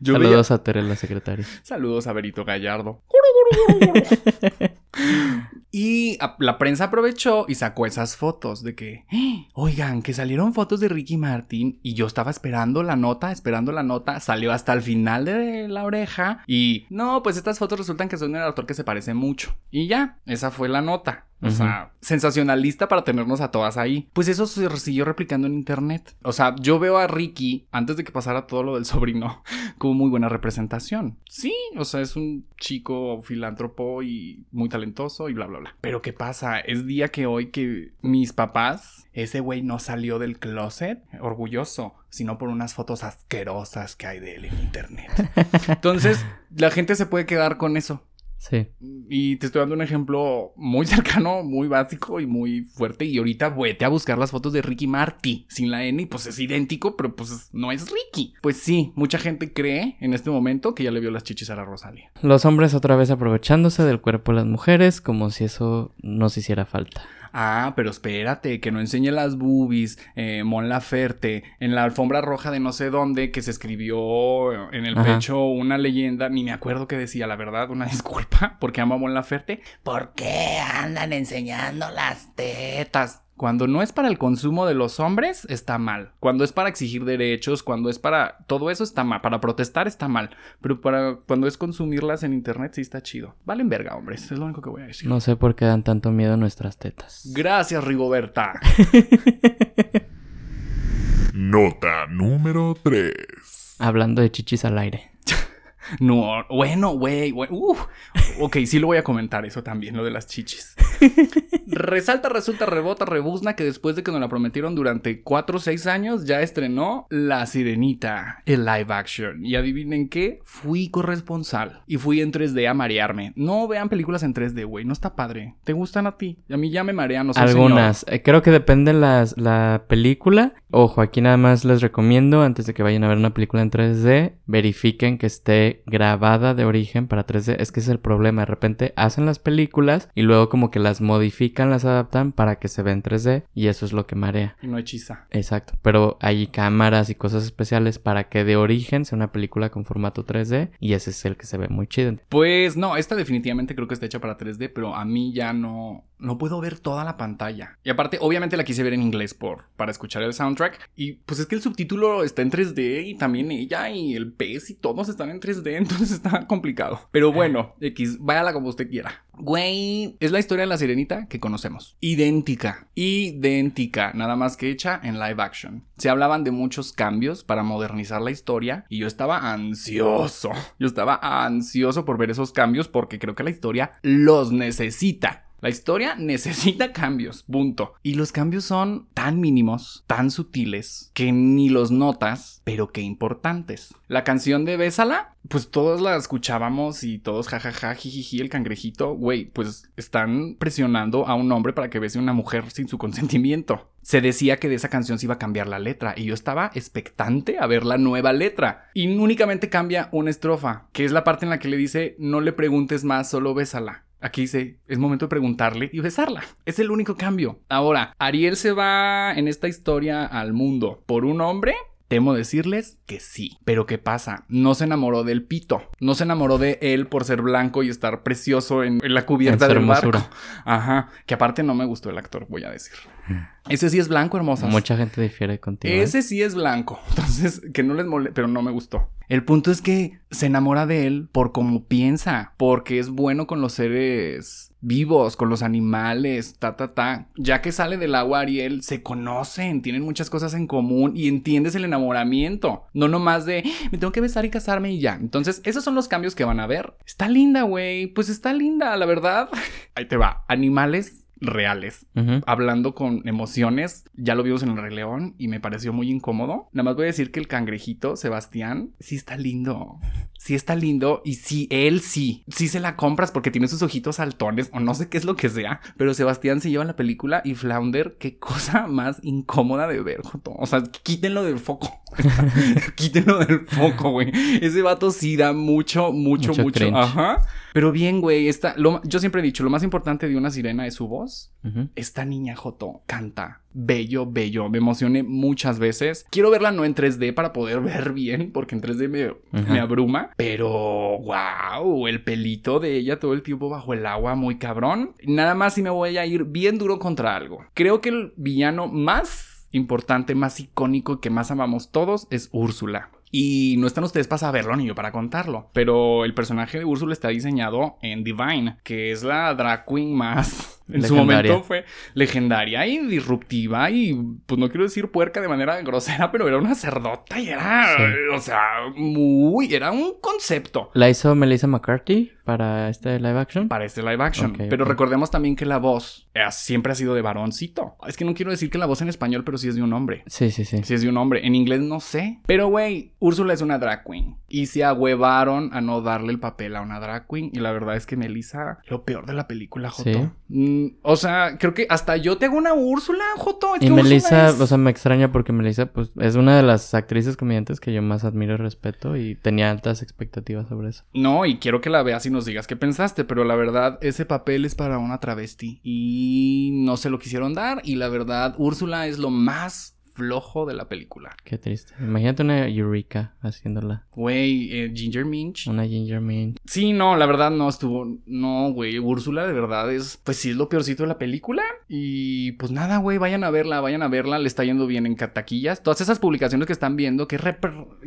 Yo veía- Saludos a Tere, la secretaria. Saludos a Berito Gallardo. Y la prensa aprovechó y sacó esas fotos de que, ¡Ah! oigan, que salieron fotos de Ricky Martin y yo estaba esperando la nota, esperando la nota, salió hasta el final de la oreja y no, pues estas fotos resultan que son un autor que se parece mucho. Y ya, esa fue la nota. O sea, sensacionalista para tenernos a todas ahí. Pues eso se siguió replicando en internet. O sea, yo veo a Ricky, antes de que pasara todo lo del sobrino, como muy buena representación. Sí, o sea, es un chico filántropo y muy talentoso y bla, bla, bla. Pero ¿qué pasa? Es día que hoy que mis papás, ese güey no salió del closet orgulloso, sino por unas fotos asquerosas que hay de él en internet. Entonces, la gente se puede quedar con eso. Sí. Y te estoy dando un ejemplo muy cercano, muy básico y muy fuerte. Y ahorita vete a buscar las fotos de Ricky Marty sin la N y pues es idéntico, pero pues no es Ricky. Pues sí, mucha gente cree en este momento que ya le vio las chichis a la Rosalia. Los hombres otra vez aprovechándose del cuerpo de las mujeres como si eso nos hiciera falta. Ah, pero espérate, que no enseñe las boobies, eh, Mon Laferte, en la alfombra roja de no sé dónde, que se escribió en el pecho una leyenda, ni me acuerdo qué decía, la verdad, una disculpa, porque amo a Mon Laferte. ¿Por qué andan enseñando las tetas? Cuando no es para el consumo de los hombres, está mal. Cuando es para exigir derechos, cuando es para... Todo eso está mal. Para protestar está mal. Pero para cuando es consumirlas en internet sí está chido. Valen verga, hombres. Es lo único que voy a decir. No sé por qué dan tanto miedo nuestras tetas. Gracias, Rigoberta. Nota número 3. Hablando de chichis al aire. No, bueno, güey, güey. ok, sí lo voy a comentar eso también, lo de las chichis. Resalta, resulta, rebota, rebuzna que después de que nos la prometieron durante 4 o 6 años, ya estrenó La Sirenita, el live action. Y adivinen qué, fui corresponsal. Y fui en 3D a marearme. No vean películas en 3D, güey, no está padre. ¿Te gustan a ti? A mí ya me marean, no sé. Algunas. Eh, creo que depende las, la película. Ojo, aquí nada más les recomiendo, antes de que vayan a ver una película en 3D, verifiquen que esté grabada de origen para 3D. Es que es el problema. De repente hacen las películas y luego como que las modifican, las adaptan para que se vean 3D y eso es lo que marea. Y no hechiza. Exacto. Pero hay cámaras y cosas especiales para que de origen sea una película con formato 3D y ese es el que se ve muy chido. Pues no, esta definitivamente creo que está hecha para 3D, pero a mí ya no no puedo ver toda la pantalla. Y aparte, obviamente la quise ver en inglés por para escuchar el soundtrack y pues es que el subtítulo está en 3D y también ella y el pez y todos están en 3D, entonces está complicado. Pero bueno, X, váyala como usted quiera. Güey, es la historia de la sirenita que conocemos. Idéntica, idéntica, nada más que hecha en live action. Se hablaban de muchos cambios para modernizar la historia y yo estaba ansioso. Yo estaba ansioso por ver esos cambios porque creo que la historia los necesita. La historia necesita cambios, punto. Y los cambios son tan mínimos, tan sutiles, que ni los notas, pero que importantes. La canción de Bésala, pues todos la escuchábamos y todos jajaja, jijiji, el cangrejito, güey, pues están presionando a un hombre para que bese a una mujer sin su consentimiento. Se decía que de esa canción se iba a cambiar la letra y yo estaba expectante a ver la nueva letra. Y únicamente cambia una estrofa, que es la parte en la que le dice no le preguntes más, solo bésala. Aquí dice, es momento de preguntarle y besarla. Es el único cambio. Ahora, Ariel se va en esta historia al mundo por un hombre Temo decirles que sí. Pero ¿qué pasa? No se enamoró del pito. No se enamoró de él por ser blanco y estar precioso en, la cubierta del barco. Ajá. Que aparte no me gustó el actor, voy a decir. Ese sí es blanco, hermosa. Mucha gente difiere contigo. ¿eh? Ese sí es blanco. Entonces, que no les moleste, pero no me gustó. El punto es que se enamora de él por cómo piensa, porque es bueno con los seres vivos, con los animales, ta, ta, ta. Ya que sale del agua Ariel, se conocen, tienen muchas cosas en común y entiendes el enamoramiento. No nomás de, me tengo que besar y casarme y ya. Entonces, esos son los cambios que van a ver. Está linda, güey. Pues está linda, la verdad. Ahí te va. Animales reales, hablando con emociones. Ya lo vimos en el Rey León y me pareció muy incómodo. Nada más voy a decir que el cangrejito, Sebastián, sí está lindo. Sí está lindo y sí, él sí. Sí se la compras porque tiene sus ojitos saltones o no sé qué es lo que sea. Pero Sebastián se lleva la película y Flounder, qué cosa más incómoda de ver. O sea, quítenlo del foco. Quítenlo del foco, güey. Ese vato sí da mucho, mucho, Mucho mucho. Ajá. Pero bien, güey, esta, lo- yo siempre he dicho, lo más importante de una sirena es su voz. Esta niña Joto canta bello, bello. Me emocioné muchas veces. Quiero verla no en 3D para poder ver bien, porque en 3D me, me abruma. Pero, wow, el pelito de ella todo el tiempo bajo el agua, muy cabrón. Nada más si me voy a ir bien duro contra algo. Creo que el villano más importante, más icónico que más amamos todos es Úrsula. Y no están ustedes para saberlo ni yo para contarlo. Pero el personaje de Úrsula está diseñado en Divine, que es la drag queen más. En su momento fue legendaria y disruptiva y pues no quiero decir puerca de manera grosera, pero era una cerdota y era, Sí. o sea, muy, era un concepto La hizo Melissa McCarthy para este live action. para este live action. Pero recordemos también que la voz eh, siempre ha sido de varoncito. Es que no quiero decir que la voz en español, pero sí es de un hombre. Sí, sí, sí. Si es de un hombre. En inglés no sé. Pero, güey, Úrsula es una drag queen. Y se ahuevaron a no darle el papel a una drag queen. Y la verdad es que Melissa, lo peor de la película, Joto. Sí. Mm, o sea, creo que hasta yo tengo una Úrsula, Joto. Es Y que Melissa, es- o sea, me extraña porque Melissa, pues, es una de las actrices comediantes que yo más admiro y respeto y tenía altas expectativas sobre eso. No, y quiero que la veas y nos digas qué pensaste, pero la verdad, ese papel es para una travesti y no se lo quisieron dar y la verdad, Úrsula es lo más flojo de la película. Qué triste. Imagínate una Eureka haciéndola. Güey, eh, Ginger Minch. Una Ginger Mint. Sí, no, la verdad no estuvo, no, güey, Úrsula de verdad es, pues sí es lo peorcito de la película y pues nada, güey, vayan a verla, vayan a verla, le está yendo bien en taquillas. Todas esas publicaciones que están viendo que,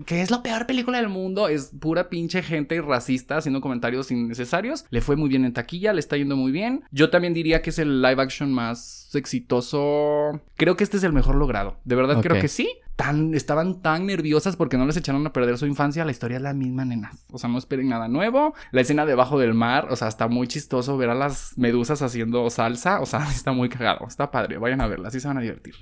que es la peor película del mundo, es pura pinche gente racista haciendo comentarios innecesarios. Le fue muy bien en taquilla, le está yendo muy bien. Yo también diría que es el live action más exitoso. Creo que este es el mejor logrado. De verdad creo que sí. Tan, estaban tan nerviosas porque no les echaron a perder su infancia. La historia es la misma, nenas. O sea, no esperen nada nuevo. La escena debajo del mar, o sea, está muy chistoso ver a las medusas haciendo salsa. O sea, está muy cagado. Está padre. Vayan a verla, así se van a divertir.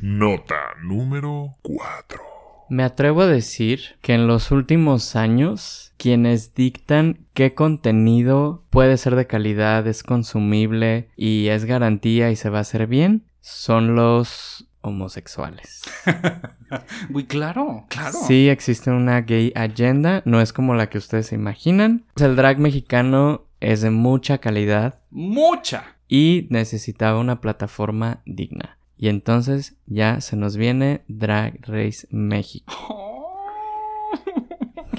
Nota número 4. Me atrevo a decir que en los últimos años, quienes dictan qué contenido puede ser de calidad, es consumible y es garantía y se va a hacer bien, son los homosexuales. Muy claro, claro. Sí existe una gay agenda, no es como la que ustedes se imaginan. Sea, el drag mexicano es de mucha calidad Mucha. y necesitaba una plataforma digna. Y entonces ya se nos viene Drag Race México.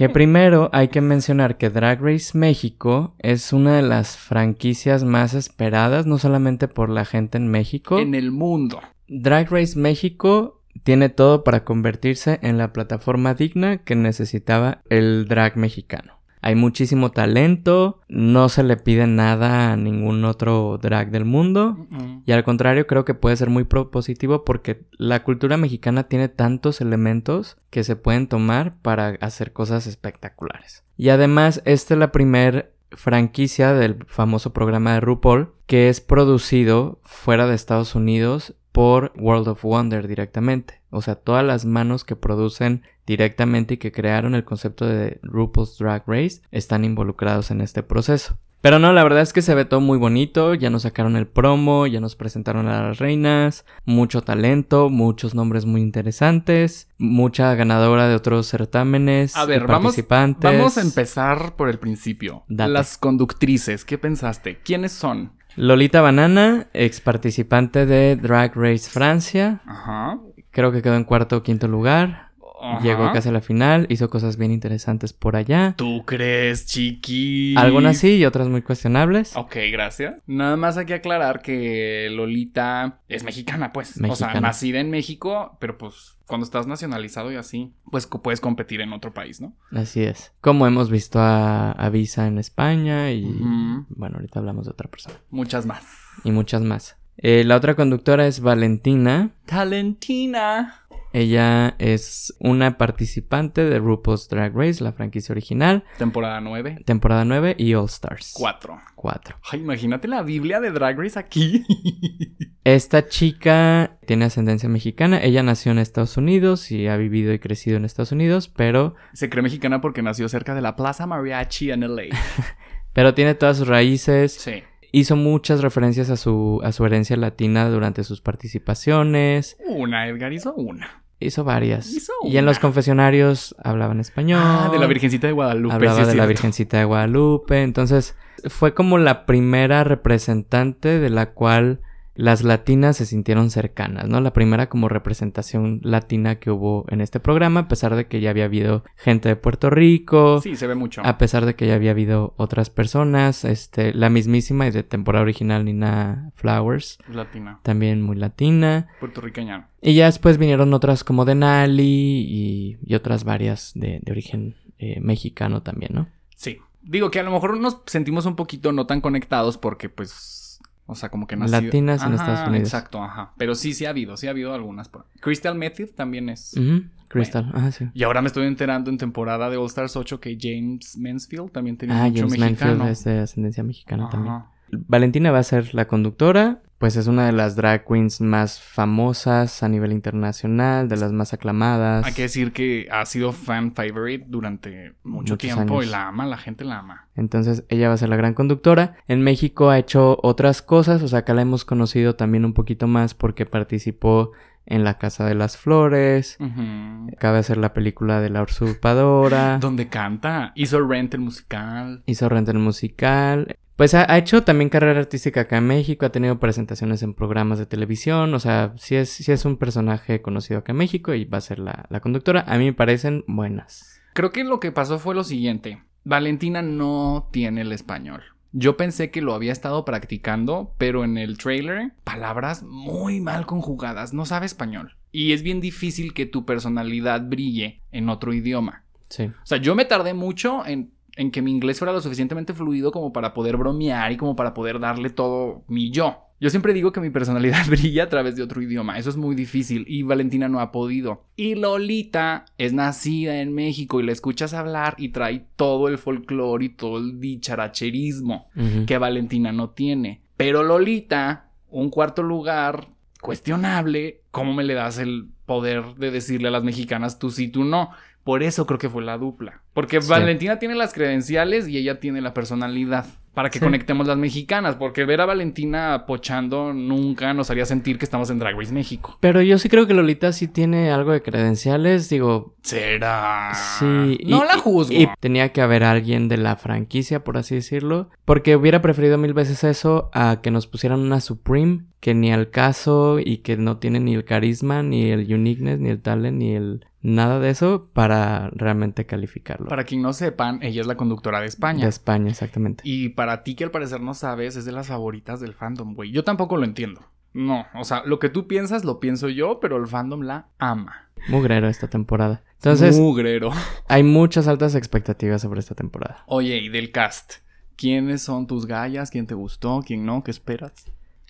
Que primero hay que mencionar que Drag Race México es una de las franquicias más esperadas, no solamente por la gente en México. En el mundo. Drag Race México tiene todo para convertirse en la plataforma digna que necesitaba el drag mexicano. Hay muchísimo talento, no se le pide nada a ningún otro drag del mundo. Y al contrario, creo que puede ser muy propositivo porque la cultura mexicana tiene tantos elementos que se pueden tomar para hacer cosas espectaculares. Y además, esta es la primer franquicia del famoso programa de RuPaul que es producido fuera de Estados Unidos por World of Wonder directamente. O sea, todas las manos que producen directamente y que crearon el concepto de RuPaul's Drag Race están involucrados en este proceso. Pero no, la verdad es que se ve todo muy bonito, ya nos sacaron el promo, ya nos presentaron a las reinas, mucho talento, muchos nombres muy interesantes, mucha ganadora de otros certámenes, A ver, vamos, participantes. vamos a empezar por el principio. Date. Las conductrices, ¿qué pensaste? ¿Quiénes son? Lolita Banana, ex participante de Drag Race Francia, Ajá. creo que quedó en cuarto o quinto lugar, Ajá. llegó casi a la final, hizo cosas bien interesantes por allá. ¿Tú crees, chiqui? Algunas sí y otras muy cuestionables. Ok, gracias. Nada más hay que aclarar que Lolita es mexicana, pues. O sea, nacida en México, pero pues cuando estás nacionalizado y así, pues puedes competir en otro país, ¿no? Así es. Como hemos visto a, a Visa en España y bueno, ahorita hablamos de otra persona. Muchas más. Y muchas más. Eh, la otra conductora es Valentina. Talentina. Ella es una participante de RuPaul's Drag Race, la franquicia original, Temporada 9. temporada 9 y All Stars. 4. 4. Ay, imagínate la Biblia de Drag Race aquí. Esta chica tiene ascendencia mexicana. Ella nació en Estados Unidos y ha vivido y crecido en Estados Unidos, pero, Se cree mexicana porque nació cerca de la Plaza Mariachi en LA. pero tiene todas sus raíces. Sí. Hizo muchas referencias a su, a su herencia latina durante sus participaciones. Una, Edgar hizo una. Hizo varias. Hizo y en los una. confesionarios hablaban español. Ah, de la Virgencita de Guadalupe. Hablaba sí de la. Virgencita de Guadalupe. Entonces, fue como la primera representante de la cual las latinas se sintieron cercanas, ¿no? La primera como representación latina que hubo en este programa, a pesar de que ya había habido gente de Puerto Rico, Sí, se ve mucho. a pesar de que ya había habido otras personas, este, la mismísima y de temporada original Nina Flowers, Latina. también muy latina. Puertorriqueña. Y ya después vinieron otras como Denali y, y otras varias de, de origen eh, mexicano también, ¿no? Sí. Digo que a lo mejor nos sentimos un poquito no tan conectados porque, pues. O sea, como que nació... Latinas en Ajá, Estados Unidos. Exacto, ajá. Pero sí, sí ha habido, sí ha habido algunas. por- Crystal Method también es. Crystal, ajá, sí. Y ahora me estoy enterando en temporada de All Stars 8 que James Mansfield también tenía Ah, mucho James mexicano. Manfield es de ascendencia mexicana también. Valentina va a ser la conductora, pues es una de las drag queens más famosas a nivel internacional, de las más aclamadas. Hay que decir que ha sido fan favorite durante mucho Muchos tiempo años. y la ama, la gente la ama. Entonces ella va a ser la gran conductora. En México ha hecho otras cosas, o sea, acá la hemos conocido también un poquito más porque participó en La Casa de las Flores. Acaba de hacer la película de La Usurpadora. Donde canta, hizo Rent el musical. Hizo Renta el musical. Pues ha, ha hecho también carrera artística acá en México, ha tenido presentaciones en programas de televisión, o sea, sí es, sí es un personaje conocido acá en México y va a ser la, la conductora. A mí me parecen buenas. Creo que lo que pasó fue lo siguiente. Valentina no tiene el español. Yo pensé que lo había estado practicando, pero en el trailer, palabras muy mal conjugadas, no sabe español. Y es bien difícil que tu personalidad brille en otro idioma. Sí. O sea, yo me tardé mucho en, en que mi inglés fuera lo suficientemente fluido como para poder bromear y como para poder darle todo mi yo. Yo siempre digo que mi personalidad brilla a través de otro idioma. Eso es muy difícil y Valentina no ha podido. Y Lolita es nacida en México y la escuchas hablar y trae todo el folclore y todo el dicharacherismo que Valentina no tiene. Pero Lolita, un cuarto lugar cuestionable, ¿cómo me le das el poder de decirle a las mexicanas tú sí, tú no? Por eso creo que fue la dupla. Porque Sí. Valentina tiene las credenciales y ella tiene la personalidad. Para que Sí. conectemos las mexicanas. Porque ver a Valentina pochando nunca nos haría sentir que estamos en Drag Race México. Pero yo sí creo que Lolita sí tiene algo de credenciales, digo, ¿Será? sí. No y- la y- juzgo. Y tenía que haber alguien de la franquicia, por así decirlo, porque hubiera preferido mil veces eso a que nos pusieran una Supreme que ni al caso y que no tiene ni el carisma, ni el uniqueness, ni el talent, ni el nada de eso para realmente calificarlo. Para quien no sepan, ella es la conductora de España. De España, exactamente. Y para ti que al parecer no sabes, es de las favoritas del fandom, güey. Yo tampoco lo entiendo. No, o sea, lo que tú piensas lo pienso yo, pero el fandom la ama. Mugrero esta temporada. Entonces, Mugrero. hay muchas altas expectativas sobre esta temporada. Oye, y del cast. ¿Quiénes son tus gallas? ¿Quién te gustó? ¿Quién no? ¿Qué esperas?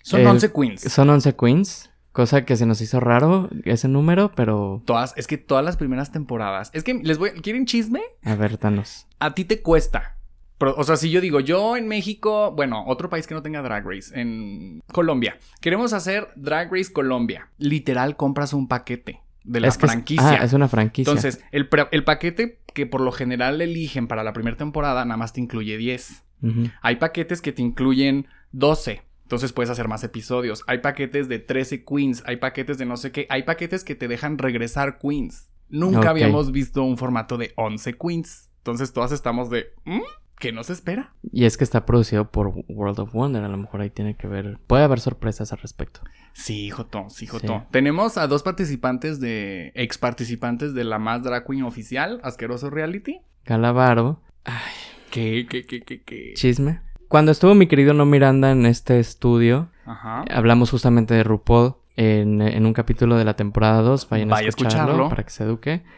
Son El- 11 queens. Son 11 queens, cosa que se nos hizo raro ese número, pero Todas, es que todas las primeras temporadas. Es que les voy. ¿Quieren chisme? a ver, danos. A ti te cuesta. Pero, o sea, si yo digo, yo en México, bueno, otro país que no tenga Drag Race, en Colombia, queremos hacer Drag Race Colombia. Literal, compras un paquete de la es que es- franquicia. ah, es una franquicia. Entonces, el, paquete que por lo general eligen para la primera temporada nada más te incluye 10. Ujú. Hay paquetes que te incluyen 12. Entonces puedes hacer más episodios. Hay paquetes de 13 queens. Hay paquetes de no sé qué. Hay paquetes que te dejan regresar queens. Nunca habíamos visto un formato de 11 queens. Entonces todas estamos de... ¿Mm? ¿Qué nos espera? Y es que está producido por World of Wonder, a lo mejor ahí tiene que ver. Puede haber sorpresas al respecto. Sí, Joto, sí, Joto. Sí. Tenemos a dos participantes de... Ex participantes de la más drag queen oficial, Asqueroso Reality. Galavaro, ¿Qué, qué, qué, qué, qué? chisme. Cuando estuvo mi querido No Miranda en este estudio, Ajá. hablamos justamente de RuPaul en, en un capítulo de la temporada 2. Vayan a Vaya a escucharlo, escucharlo. para que se eduque.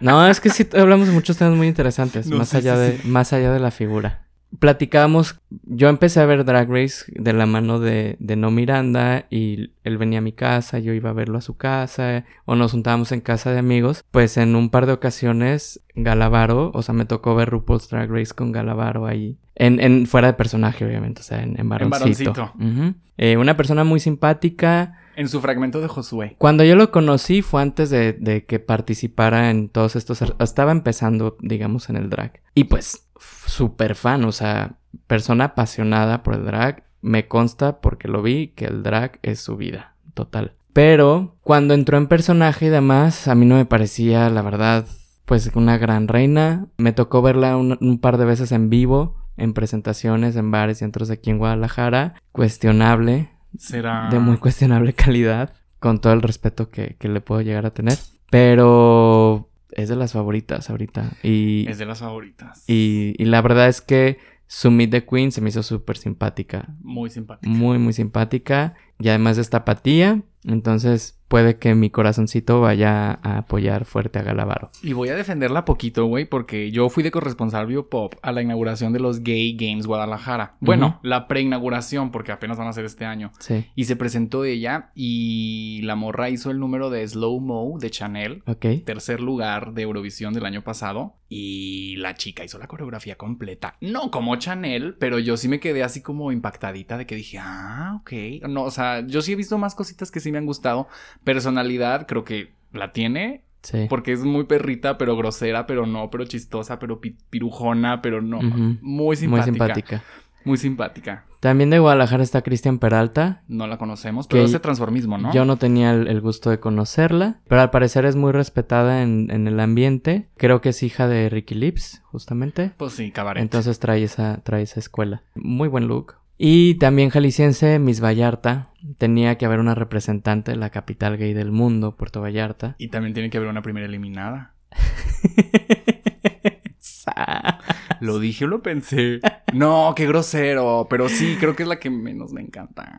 No, es que sí hablamos de muchos temas muy interesantes, No, más, sí, allá sí, de, sí. más allá de la figura. Platicábamos, yo empecé a ver Drag Race de la mano de, de No Miranda y él venía a mi casa, yo iba a verlo a su casa o nos juntábamos en casa de amigos. Pues en un par de ocasiones Galavaro, o sea, me tocó ver RuPaul's Drag Race con Galavaro ahí. En, en fuera de personaje, obviamente, o sea, en, en varoncito. varoncito. Ujú. Eh, una persona muy simpática, En su fragmento de Josué. cuando yo lo conocí fue antes de, de que participara en todos estos... Estaba empezando, digamos, en el drag. Y pues, súper fan, o sea, persona apasionada por el drag. Me consta, porque lo vi, que el drag es su vida, total. Pero cuando entró en personaje y demás, a mí no me parecía, la verdad, pues una gran reina. Me tocó verla un, un par de veces en vivo, en presentaciones, en bares y centros aquí en Guadalajara. Cuestionable, Será. de muy cuestionable calidad, con todo el respeto que, que le puedo llegar a tener. Pero es de las favoritas ahorita. Y, Es de las favoritas. y, y la verdad es que su Meet the Queen se me hizo súper simpática. Muy simpática. Muy, muy simpática. Y además es tapatía. Entonces puede que mi corazoncito vaya a apoyar fuerte a Galavaro. Y voy a defenderla poquito, güey, porque yo fui de corresponsal Biopop a la inauguración de los Gay Games Guadalajara. Bueno, la preinauguración, porque apenas van a ser este año. Sí. Y se presentó ella y la morra hizo el número de Slow Mo de Chanel, Ok. tercer lugar de Eurovisión del año pasado. Y la chica hizo la coreografía completa. No como Chanel, pero yo sí me quedé así como impactadita de que dije, ah, ok. No, o sea, yo sí he visto más cositas que sí me han gustado. Personalidad, creo que la tiene. Sí. Porque es muy perrita, pero grosera, pero no, pero chistosa, pero pi- pirujona, pero no. Muy simpática. Muy simpática. Muy simpática. También de Guadalajara está Cristian Peralta. No la conocemos, pero hace transformismo, ¿no? Yo no tenía el, el gusto de conocerla, pero al parecer es muy respetada en, en el ambiente. Creo que es hija de Ricky Lips, justamente. Pues sí, cabaret. Entonces trae esa, trae esa escuela. Muy buen look. Y también jalisciense, Miss Vallarta. Tenía que haber una representante de la capital gay del mundo, Puerto Vallarta. Y también tiene que haber una primera eliminada. ¿Lo dije o lo pensé? No, qué grosero. Pero sí, creo que es la que menos me encanta.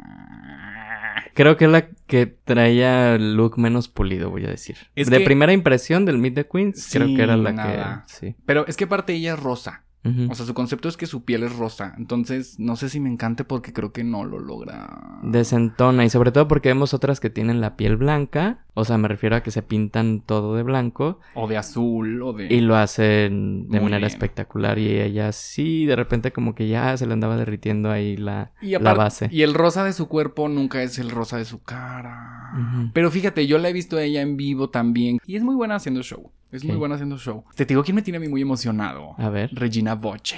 Creo que es la que traía el look menos pulido, voy a decir. Es de que- primera impresión del Meet the Queens, creo que era la nada. que... Sí. Pero es que aparte ella es rosa. O sea, su concepto es que su piel es rosa. Entonces, no sé si me encante porque creo que no lo logra. Desentona y sobre todo porque vemos otras que tienen la piel blanca, o sea, me refiero a que se pintan todo de blanco O de azul, o de. y lo hacen de Muy manera bien. espectacular y ella sí, de repente como que ya se le andaba derritiendo ahí la, Y, la base. y el rosa de su cuerpo nunca es el rosa de su cara. Pero fíjate, yo la he visto a ella en vivo también. Y es muy buena haciendo show. Es muy buena haciendo show. Te digo quién me tiene a mí muy emocionado. A ver, Regina Boche.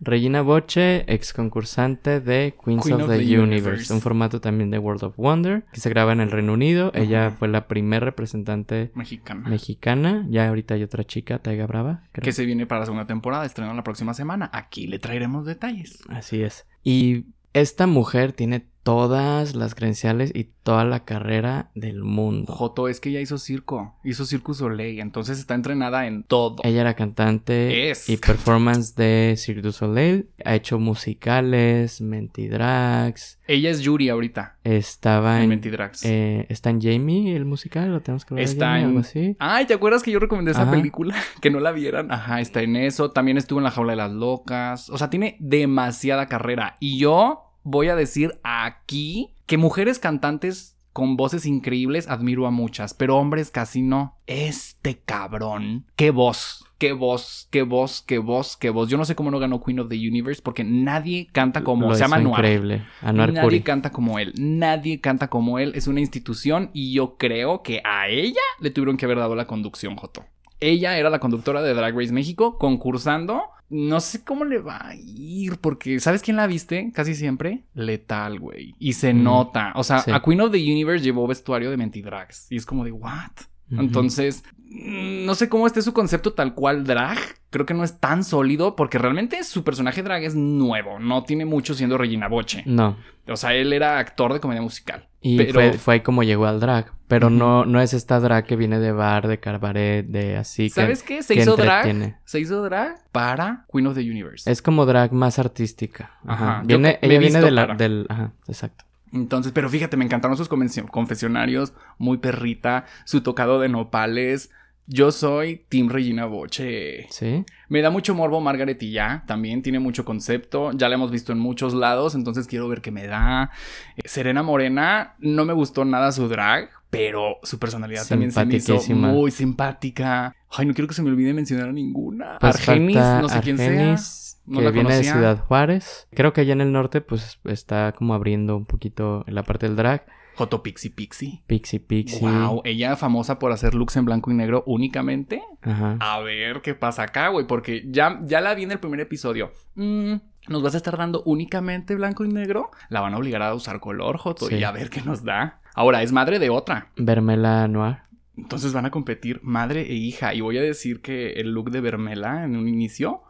Regina Boche, ex concursante de Queens Queen of, of the, the Universe, Universe. un formato también de World of Wonder, que se graba en el Reino Unido. Ella fue la primer representante Mexicana. mexicana, ya ahorita hay otra chica, Taiga Brava, creo. que se viene para la segunda temporada, estrena la próxima semana. Aquí le traeremos detalles. Así es. Y esta mujer tiene todas las credenciales y toda la carrera del mundo. Joto es que ella hizo circo, hizo Circus Soleil, entonces está entrenada en todo. Ella era cantante Es y performance de Cirque du Soleil. Ha hecho musicales, Mentidrags. Ella es Yuri ahorita Estaba en en... Mentidrags. eh, ¿Está en Jamie el musical? ¿Lo tenemos que de Está Jamie, en- algo así? Ay, ¿te acuerdas que yo recomendé esa Ajá. película? Que no la vieran. Ajá, está en eso. También estuvo en La Jaula de las Locas. O sea, tiene demasiada carrera. Y yo voy a decir aquí que mujeres cantantes con voces increíbles admiro a muchas, pero hombres casi no. Este cabrón. Qué voz. Qué voz, qué voz, qué voz, qué voz. Yo no sé cómo no ganó Queen of the Universe porque nadie canta como Lo se llama Anuar. increíble. Anuar Nadie canta como él. Nadie canta como él. Es una institución y yo creo que a ella le tuvieron que haber dado la conducción, Joto. Ella era la conductora de Drag Race México, concursando. No sé cómo le va a ir, porque ¿sabes quién la viste? Casi siempre. Letal, güey. Y se Mm, nota. O sea, sí. a Queen of the Universe llevó vestuario de Mentidrags. Y es como de, ¿what? Entonces, no sé cómo esté su concepto tal cual drag. Creo que no es tan sólido porque realmente su personaje drag es nuevo. No tiene mucho siendo Regina Boche. No. O sea, él era actor de comedia musical. Y Pero- fue, fue ahí como llegó al drag. Pero no, no es esta drag que viene de bar, de cabaret, de así. que- ¿Sabes qué? Se que hizo drag. Se hizo drag para Queen of the Universe. Es como drag más artística. Ajá. Ajá. Viene, ella viene de la- del... Ajá, exacto. Entonces, pero fíjate, me encantaron sus confesionarios, muy perrita, su tocado de nopales. Yo soy Team Regina Boche. ¿Sí? Me da mucho morbo Margaret y ya, también tiene mucho concepto, ya la hemos visto en muchos lados, entonces quiero ver qué me da. Eh, Serena Morena, no me gustó nada su drag, pero su personalidad también se me hizo muy simpática. Ay, no quiero que se me olvide mencionar a ninguna. Pues Argenis, no sé quién sea. Argenis, No que la viene de conocía. Ciudad Juárez. Creo que allá en el norte, pues, está como abriendo un poquito la parte del drag. Joto Pixie Pixie. Pixie Pixie. Wow, ella famosa por hacer looks en blanco y negro únicamente. Ajá. A ver qué pasa acá, güey, porque ya, ya la vi en el primer episodio. Mm, nos vas a estar dando únicamente blanco y negro, la van a obligar a usar color, Joto, Sí. y a ver qué nos da. Ahora, es madre de otra. Vermela Noir. Entonces van a competir madre e hija. Y voy a decir que el look de Vermela en un inicio,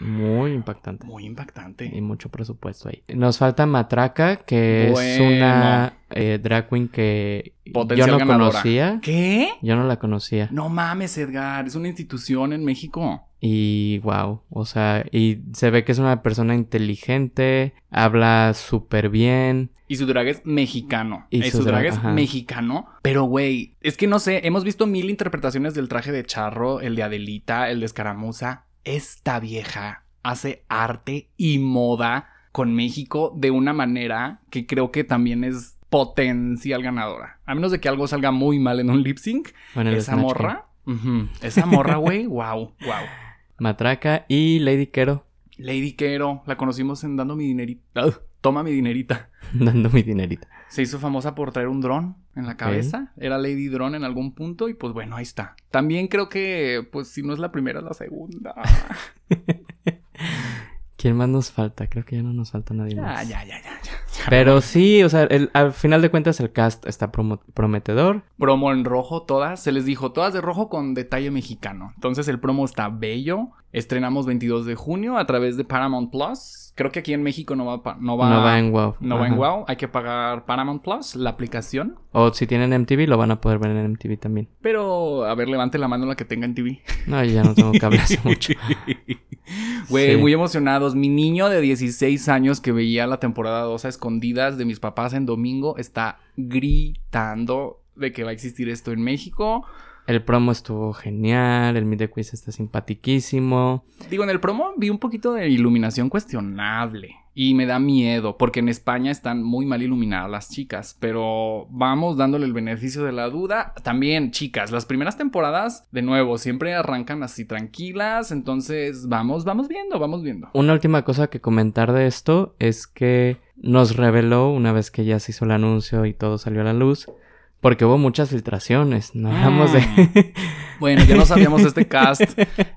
Muy impactante. muy impactante. Y mucho presupuesto ahí. Nos falta Matraca, que es una eh, drag queen que Potencial yo no ganadora. conocía. ¿Qué? Yo no la conocía. No mames, Edgar, es una institución en México. Y wow, o sea, y se ve que es una persona inteligente, habla súper bien. Y su drag es mexicano. Y Y su su drag drag, es ajá. mexicano. Pero, güey, es que no sé, hemos visto mil interpretaciones del traje de charro, el de Adelita, el de escaramuza. Esta vieja hace arte y moda con México de una manera que creo que también es potencial ganadora. A menos de que algo salga muy mal en un lip sync, Bueno, esa morra, ujú, esa morra, güey, wow, wow. Matraca y Lady Quero Lady Quero, la conocimos en Dando mi dinerita. Toma mi dinerita. dando mi dinerita. Se hizo famosa por traer un dron en la cabeza. Era Lady Drone en algún punto y pues bueno, ahí está. También creo que pues si no es la primera, es la segunda. ¿Quién más nos falta? Creo que ya no nos falta nadie ya, más. ya, ya, ya, ya. Pero sí, o sea, el- al final de cuentas el cast está promo- prometedor. Promo en rojo todas. Se les dijo todas de rojo con detalle mexicano. Entonces el promo está bello. Estrenamos 22 de junio a través de Paramount Plus. Creo que aquí en México no va, no va, no va en WoW. no va en. Wow. Hay que pagar Paramount Plus, la aplicación. O si tienen MTV, lo van a poder ver en MTV también. Pero, a ver, levante la mano la que tenga en TV. No, yo ya no tengo cable hace mucho. Güey, Sí. muy emocionados. Mi niño de 16 años que veía la temporada 2 a escondidas de mis papás en domingo está gritando de que va a existir esto en México. El promo estuvo genial, el Meet the Quiz está simpaticísimo. Digo, en el promo vi un poquito de iluminación cuestionable. Y me da miedo, porque en España están muy mal iluminadas las chicas. Pero vamos dándole el beneficio de la duda. También, chicas, las primeras temporadas, de nuevo, siempre arrancan así tranquilas. Entonces, vamos, vamos viendo, vamos viendo. Una última cosa que comentar de esto es que nos reveló una vez que ya se hizo el anuncio y todo salió a la luz, porque hubo muchas filtraciones. No hablamos de... Bueno, ya no sabíamos de este cast.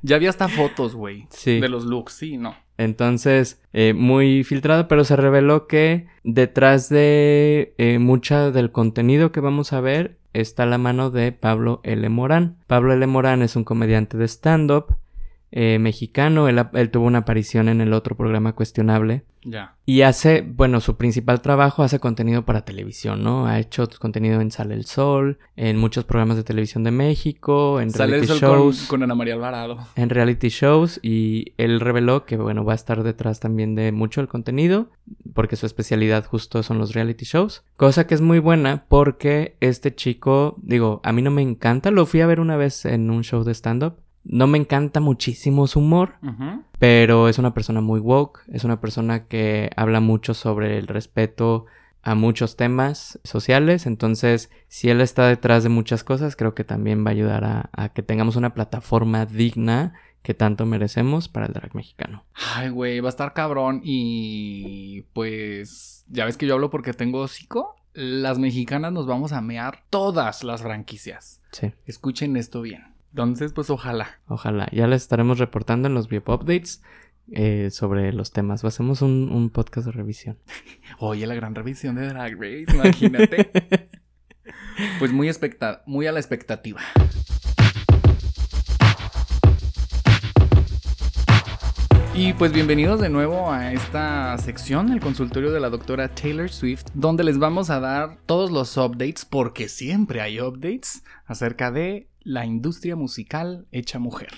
Ya había hasta fotos, güey. Sí. De los looks, sí, no. Entonces, eh, muy filtrado, pero se reveló que detrás de eh, mucha del contenido que vamos a ver está la mano de Pablo L. Morán. Pablo L. Morán es un comediante de stand-up eh, mexicano. Él, él tuvo una aparición en el otro programa Cuestionable. Ya. Y hace, bueno, su principal trabajo hace contenido para televisión, ¿no? Ha hecho contenido en Sale el Sol, en muchos programas de televisión de México, en Sale el reality sol con, shows con Ana María Alvarado. en reality shows y él reveló que bueno va a estar detrás también de mucho el contenido porque su especialidad justo son los reality shows cosa que es muy buena porque este chico digo a mí no me encanta lo fui a ver una vez en un show de stand up no me encanta muchísimo su humor pero es una persona muy woke es una persona que habla mucho sobre el respeto a muchos temas sociales. Entonces, si él está detrás de muchas cosas, creo que también va a ayudar a, a que tengamos una plataforma digna que tanto merecemos para el drag mexicano. Ay, güey, va a estar cabrón. Y pues, ya ves que yo hablo porque tengo hocico. Las mexicanas nos vamos a mear todas las franquicias. Sí, Escuchen esto bien. Entonces, pues ojalá. ojalá. Ya les estaremos reportando en los Biop Updates eh, sobre los temas. Hacemos un, un podcast de revisión. Oye, la gran revisión de Drag Race, imagínate. pues muy, expecta muy a la expectativa. Y pues bienvenidos de nuevo a esta sección, el consultorio de la doctora Taylor Swift, donde les vamos a dar todos los updates, porque siempre hay updates, acerca de la industria musical hecha mujer.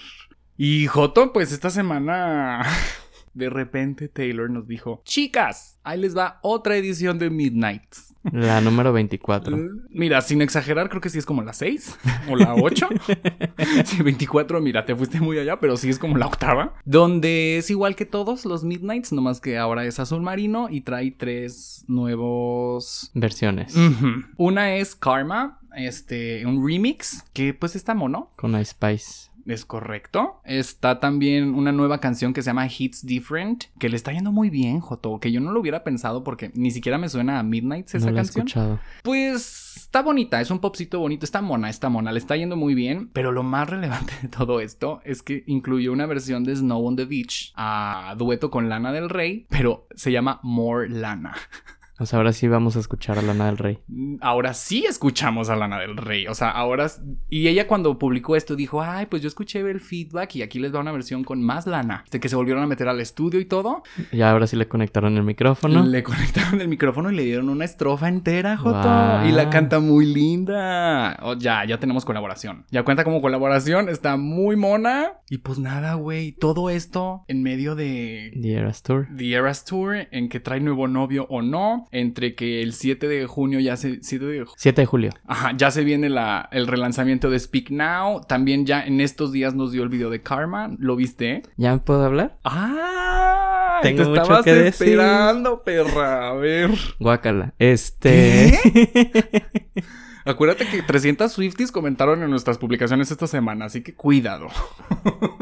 Y Joto, pues esta semana de repente Taylor nos dijo, chicas, ahí les va otra edición de Midnight. La número 24. Mira, sin exagerar, creo que sí es como la 6 o la 8. sí, 24, mira, te fuiste muy allá, pero sí es como la octava. Donde es igual que todos los Midnights, nomás que ahora es azul marino y trae tres nuevos... Versiones. Una es Karma, este, un remix, que pues está mono. Con Ice Spice. Es correcto. Está también una nueva canción que se llama Hits Different, que le está yendo muy bien, Joto, que yo no lo hubiera pensado porque ni siquiera me suena a Midnight esa no la he canción. escuchado. Pues Está bonita, es un popcito bonito, está mona, está mona, le está yendo muy bien, pero lo más relevante de todo esto es que incluyó una versión de Snow on the Beach a dueto con Lana del Rey, pero se llama More Lana. O sea, ahora sí vamos a escuchar a Lana del Rey. Ahora sí escuchamos a Lana del Rey. O sea, ahora. Y ella cuando publicó esto dijo: Ay, pues yo escuché el feedback y aquí les va una versión con más lana. De que se volvieron a meter al estudio y todo. Y ahora sí le conectaron el micrófono. Le conectaron el micrófono y le dieron una estrofa entera, Joto. Y la canta muy linda. Oh, ya, ya tenemos colaboración. Ya cuenta como colaboración. Está muy mona. Y pues nada, güey. Todo esto en medio de. The Eras Tour. The Eras Tour, en que trae nuevo novio o no entre que el 7 de junio ya se... 7 de, 7 de julio. Ajá, ya se viene la, el relanzamiento de Speak Now. También ya en estos días nos dio el video de Karma. ¿Lo viste? ¿Ya puedo hablar? ¡Ah! Tengo te mucho estabas que esperando, perra. A ver. Guácala. Este... Acuérdate que 300 Swifties comentaron en nuestras publicaciones esta semana, así que cuidado.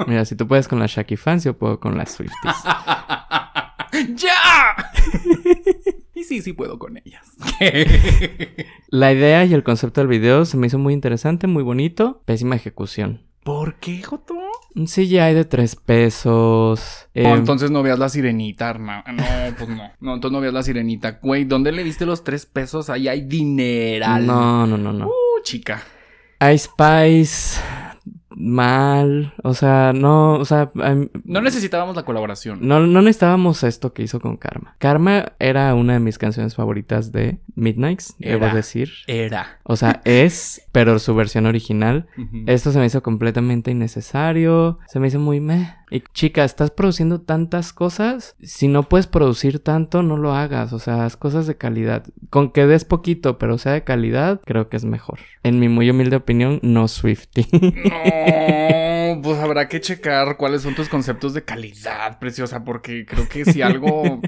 Mira, si tú puedes con las Shaki fans, yo puedo con las Swifties. ¡Ya! y sí, sí puedo con ellas. La idea y el concepto del video se me hizo muy interesante, muy bonito. Pésima ejecución. ¿Por qué, Joto? Sí, ya hay de tres pesos. No, em, entonces no veas la sirenita, No, pues no. No, entonces no veas la sirenita. Güey, ¿dónde le viste los tres pesos? Ahí hay dineral. No, no, no, no. Uh, chica. Ice Spice mal, o sea, no, o sea... no necesitábamos la colaboración. No, no necesitábamos esto que hizo con Karma. Karma era una de mis canciones favoritas de Midnights, debo decir. Era. O sea, es, pero su versión original. Esto se me hizo completamente innecesario, se me hizo muy meh. Y chica, estás produciendo tantas cosas. Si no puedes producir tanto, no lo hagas. O sea, haz cosas de calidad. Con que des poquito, pero sea de calidad, creo que es mejor. En mi muy humilde opinión, no Swifty. no, pues habrá que checar cuáles son tus conceptos de calidad, preciosa, porque creo que si algo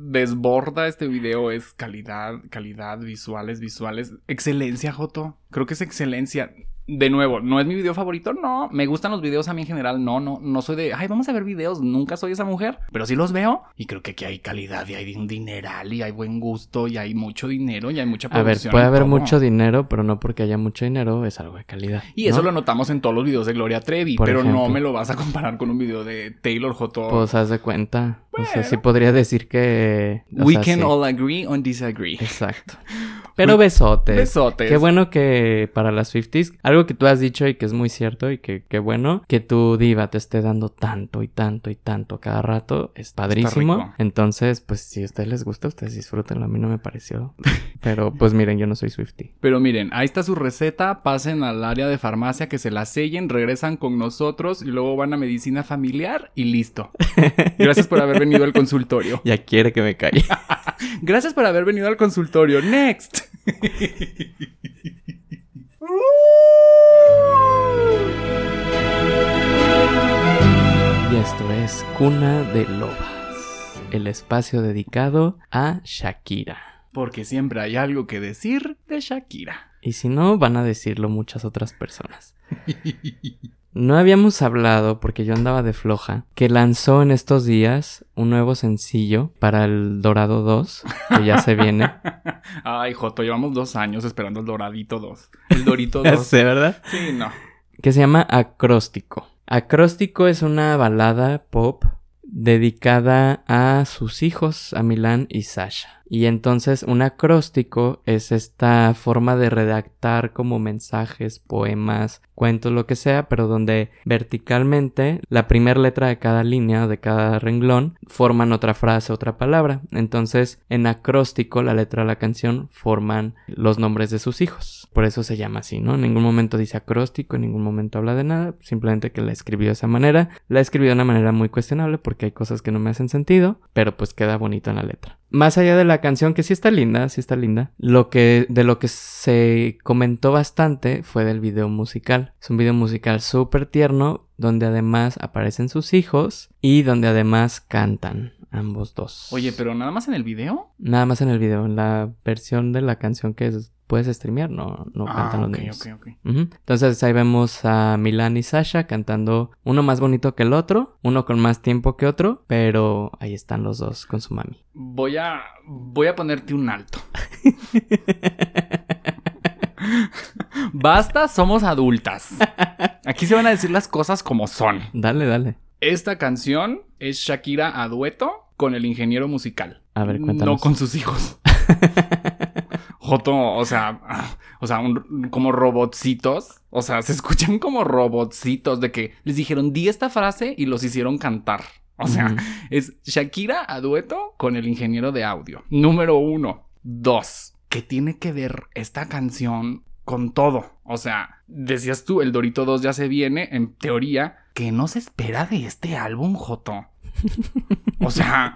desborda este video es calidad, calidad, visuales, visuales. Excelencia, Joto. Creo que es excelencia de nuevo, ¿no es mi video favorito? No. ¿Me gustan los videos a mí en general? No, no. No soy de, ay, vamos a ver videos. Nunca soy esa mujer. Pero sí los veo. Y creo que aquí hay calidad y hay un dineral y hay buen gusto y hay mucho dinero y hay mucha producción. A ver, puede haber mucho dinero, pero no porque haya mucho dinero es algo de calidad. Y eso lo notamos en todos los videos de Gloria Trevi. pero no me lo vas a comparar con un video de Taylor J. Pues haz de cuenta. O sea, sí podría decir que... We can all agree on disagree. Exacto. Pero besotes. Besotes. Qué bueno que para las Swifties, algo que tú has dicho y que es muy cierto y que qué bueno, que tu diva te esté dando tanto y tanto y tanto cada rato, es padrísimo. Entonces, pues si a ustedes les gusta, ustedes disfrútenlo. A mí no me pareció. Pero pues miren, yo no soy Swiftie. Pero miren, ahí está su receta. Pasen al área de farmacia, que se la sellen, regresan con nosotros y luego van a medicina familiar y listo. Gracias por haber venido al consultorio. Ya quiere que me calle. Gracias por haber venido al consultorio. Next. Y esto es Cuna de Lobas, el espacio dedicado a Shakira. Porque siempre hay algo que decir de Shakira. Y si no, van a decirlo muchas otras personas. No habíamos hablado, porque yo andaba de floja, que lanzó en estos días un nuevo sencillo para el Dorado 2, que ya se viene. Ay, Joto, llevamos dos años esperando el Doradito 2. El Dorito 2. ¿Sí, verdad? Sí, no. Que se llama Acróstico. Acróstico es una balada pop dedicada a sus hijos, a Milán y Sasha. Y entonces un acróstico es esta forma de redactar como mensajes, poemas, cuentos, lo que sea, pero donde verticalmente la primera letra de cada línea de cada renglón forman otra frase, otra palabra. Entonces en acróstico la letra de la canción forman los nombres de sus hijos. Por eso se llama así, ¿no? En ningún momento dice acróstico, en ningún momento habla de nada, simplemente que la escribió de esa manera. La escribió de una manera muy cuestionable porque hay cosas que no me hacen sentido, pero pues queda bonito en la letra más allá de la canción, que sí está linda, sí está linda, lo que, de lo que se comentó bastante fue del video musical. Es un video musical súper tierno, donde además aparecen sus hijos y donde además cantan ambos dos. Oye, pero nada más en el video? Nada más en el video, en la versión de la canción que es puedes streamear, no, no ah, cantan los niños. Entonces ahí vemos a Milan y Sasha cantando uno más bonito que el otro, uno con más tiempo que otro, pero ahí están los dos con su mami. Voy a, voy a ponerte un alto. Basta, somos adultas. Aquí se van a decir las cosas como son. Dale, dale. Esta canción es Shakira a dueto con el ingeniero musical. A ver, No cuéntanos. con sus hijos. Joto, o sea, o sea, un- como robotcitos. O sea, se escuchan como robotcitos de que les dijeron di esta frase y los hicieron cantar. O sea, es Shakira a dueto con el ingeniero de audio. Número uno. Dos. ¿Qué tiene que ver esta canción con todo? O sea, decías tú, el Dorito 2 ya se viene, en teoría, que no se espera de este álbum, Joto. O sea,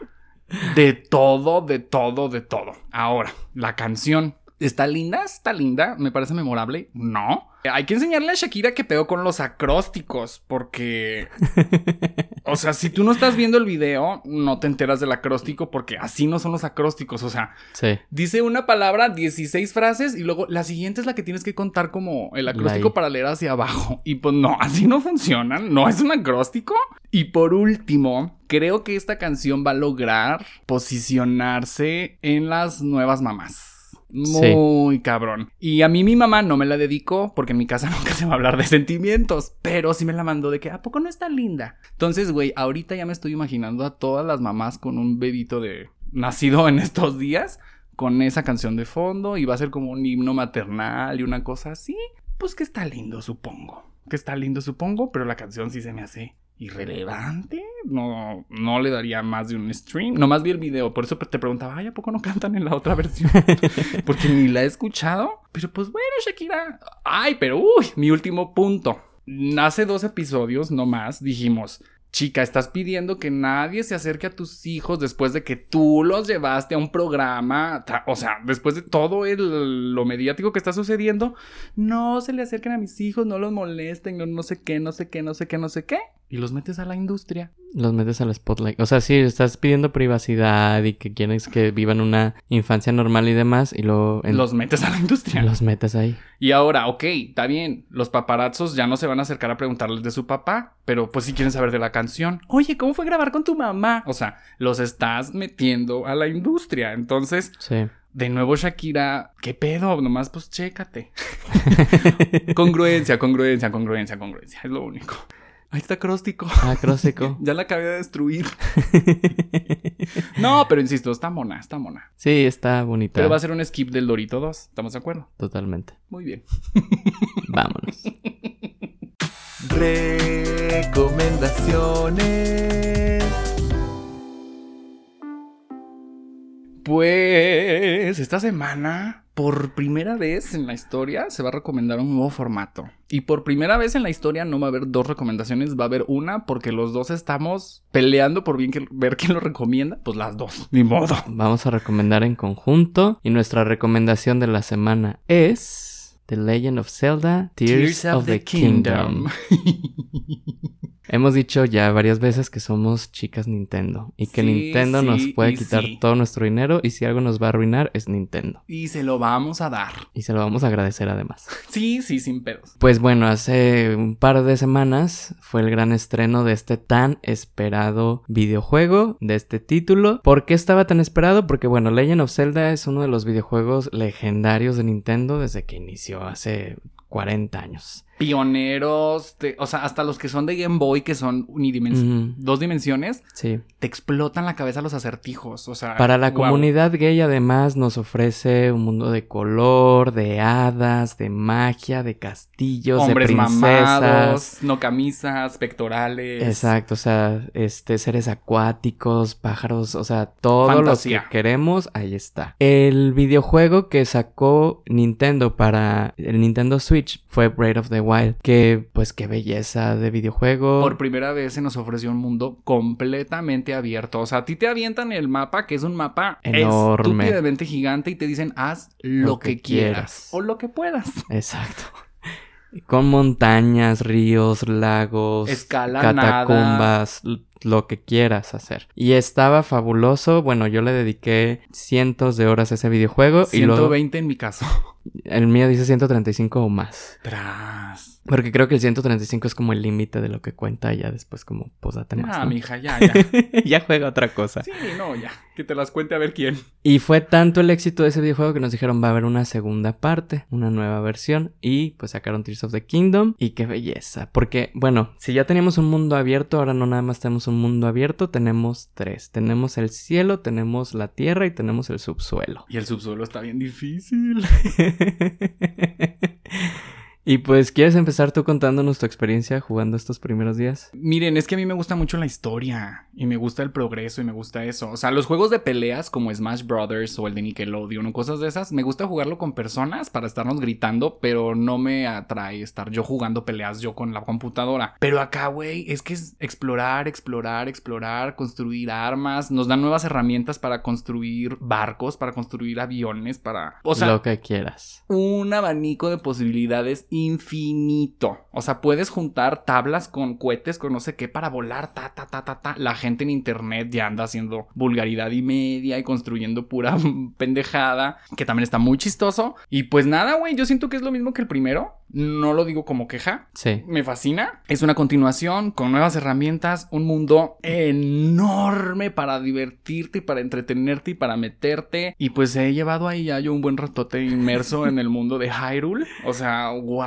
de todo, de todo, de todo. Ahora, la canción. ¿Está linda? ¿Está linda? ¿Me parece memorable? No. Hay que enseñarle a Shakira que pedo con los acrósticos, porque... O sea, si tú no estás viendo el video, no te enteras del acróstico, porque así no son los acrósticos. O sea, Sí. dice una palabra, 16 frases, y luego la siguiente es la que tienes que contar como el acróstico para leer hacia abajo. Y pues no, así no funcionan, no es un acróstico. Y por último, creo que esta canción va a lograr posicionarse en las nuevas mamás. Muy cabrón. Y a mí mi mamá no me la dedicó porque en mi casa nunca se va a hablar de sentimientos, pero sí me la mandó de que a poco no está linda. Entonces, güey, ahorita ya me estoy imaginando a todas las mamás con un bebito de nacido en estos días con esa canción de fondo y va a ser como un himno maternal y una cosa así. Pues que está lindo, supongo. Que está lindo, supongo, pero la canción sí se me hace irrelevante. No, no le daría más de un stream. Nomás vi el video, por eso te preguntaba, ay, ¿a poco no cantan en la otra versión? Porque ni la he escuchado. Pero pues bueno, Shakira. Ay, pero uy, mi último punto. Hace dos episodios, no más, dijimos. Chica, estás pidiendo que nadie se acerque a tus hijos después de que tú los llevaste a un programa. O sea, después de todo el, lo mediático que está sucediendo, no se le acerquen a mis hijos, no los molesten, no, no sé qué, no sé qué, no sé qué, no sé qué. Y los metes a la industria. Los metes al spotlight. O sea, sí, estás pidiendo privacidad y que quieres que vivan una infancia normal y demás, y luego en- Los metes a la industria. los metes ahí. Y ahora, ok, está bien, los paparazzos ya no se van a acercar a preguntarles de su papá, pero pues si quieren saber de la canción. Oye, ¿cómo fue grabar con tu mamá? O sea, los estás metiendo a la industria. Entonces, Sí. de nuevo Shakira, ¿qué pedo? Nomás pues chécate. congruencia, congruencia, congruencia, congruencia. Es lo único. Ahí está acróstico. Acróstico. Ya la acabé de destruir. No, pero insisto, está mona, está mona. sí, está bonita. Pero va a ser un skip del Dorito 2. ¿Estamos de acuerdo? Totalmente. Muy bien. Vámonos. Recomendaciones. Pues esta semana, por primera vez en la historia, se va a recomendar un nuevo formato. Y por primera vez en la historia no va a haber dos recomendaciones, va a haber una porque los dos estamos peleando por ver quién lo recomienda. Pues las dos, ni modo. Vamos a recomendar en conjunto. Y nuestra recomendación de la semana es The Legend of Zelda Tears, of, the, Kingdom. Hemos dicho ya varias veces que somos chicas Nintendo y que Sí, Nintendo nos puede quitar sí. todo nuestro dinero y si algo nos va a arruinar es Nintendo. Y se lo vamos a dar. Y se lo vamos a agradecer además. Sí, sí, sin pedos. Pues bueno, hace un par de semanas fue el gran estreno de este tan esperado videojuego, de este título. ¿Por qué estaba tan esperado? Porque bueno, Legend of Zelda es uno de los videojuegos legendarios de Nintendo desde que inició hace 40 años. Pioneros, o sea, hasta los que son de Game Boy, que son dos dimensiones, Sí. te explotan la cabeza los acertijos. O sea, Para la comunidad gay además nos ofrece un mundo de color, de hadas, de magia, de castillos, Hombres de princesas. mamados, no camisas, pectorales. Exacto, o sea, este seres acuáticos, pájaros, o sea, todo Fantasía. lo que queremos, ahí está. El videojuego que sacó Nintendo para el Nintendo Switch fue Breath of the Wild, que pues qué belleza de videojuego. Por primera vez se nos ofreció un mundo completamente abierto. O sea, a ti te avientan el mapa, que es un mapa Enorme. estúpidamente gigante, y te dicen, haz lo, Lo que, que quieras. quieras. O lo que puedas. Exacto. Con montañas, ríos, lagos, Escala catacumbas, lo que quieras hacer. Y estaba fabuloso. Bueno, yo le dediqué cientos de horas a ese videojuego y luego 120 en mi caso. El mío dice 135 o más. Tras. Porque creo que el 135 es como el límite de lo que cuenta ya después como posate más. Ah, ¿no? mija, ya, ya. ya juega otra cosa. Sí, no, ya. Que te las cuente a ver quién. Y fue tanto el éxito de ese videojuego que nos dijeron va a haber una segunda parte, una nueva versión y pues sacaron Tears of the Kingdom y qué belleza, porque bueno, si ya teníamos un mundo abierto, ahora no nada más tenemos un mundo abierto, tenemos tres, tenemos el cielo, tenemos la tierra y tenemos el subsuelo. Y el subsuelo está bien difícil. Y pues, ¿quieres empezar tú contándonos tu experiencia jugando estos primeros días? Miren, es que a mí me gusta mucho la historia y me gusta el progreso y me gusta eso. O sea, los juegos de peleas como Smash Brothers o el de Nickelodeon o cosas de esas, me gusta jugarlo con personas para estarnos gritando, pero no me atrae estar yo jugando peleas yo con la computadora. Pero acá, güey, es que es explorar, explorar, explorar, construir armas, nos dan nuevas herramientas para construir barcos, para construir aviones, para... O sea, Lo que quieras. un abanico de posibilidades infinito. O sea, puedes juntar tablas con cohetes, con no sé qué, para volar, ta, ta, ta, ta, ta. La gente en internet ya anda haciendo vulgaridad y media y construyendo pura pendejada, que también está muy chistoso. Y pues nada, güey, yo siento que es lo mismo que el primero. No lo digo como queja, Sí. me fascina. Es una continuación con nuevas herramientas, un mundo enorme para divertirte y para entretenerte y para meterte. Y pues he llevado ahí ya yo un buen ratote inmerso en el mundo de Hyrule. O sea, wow,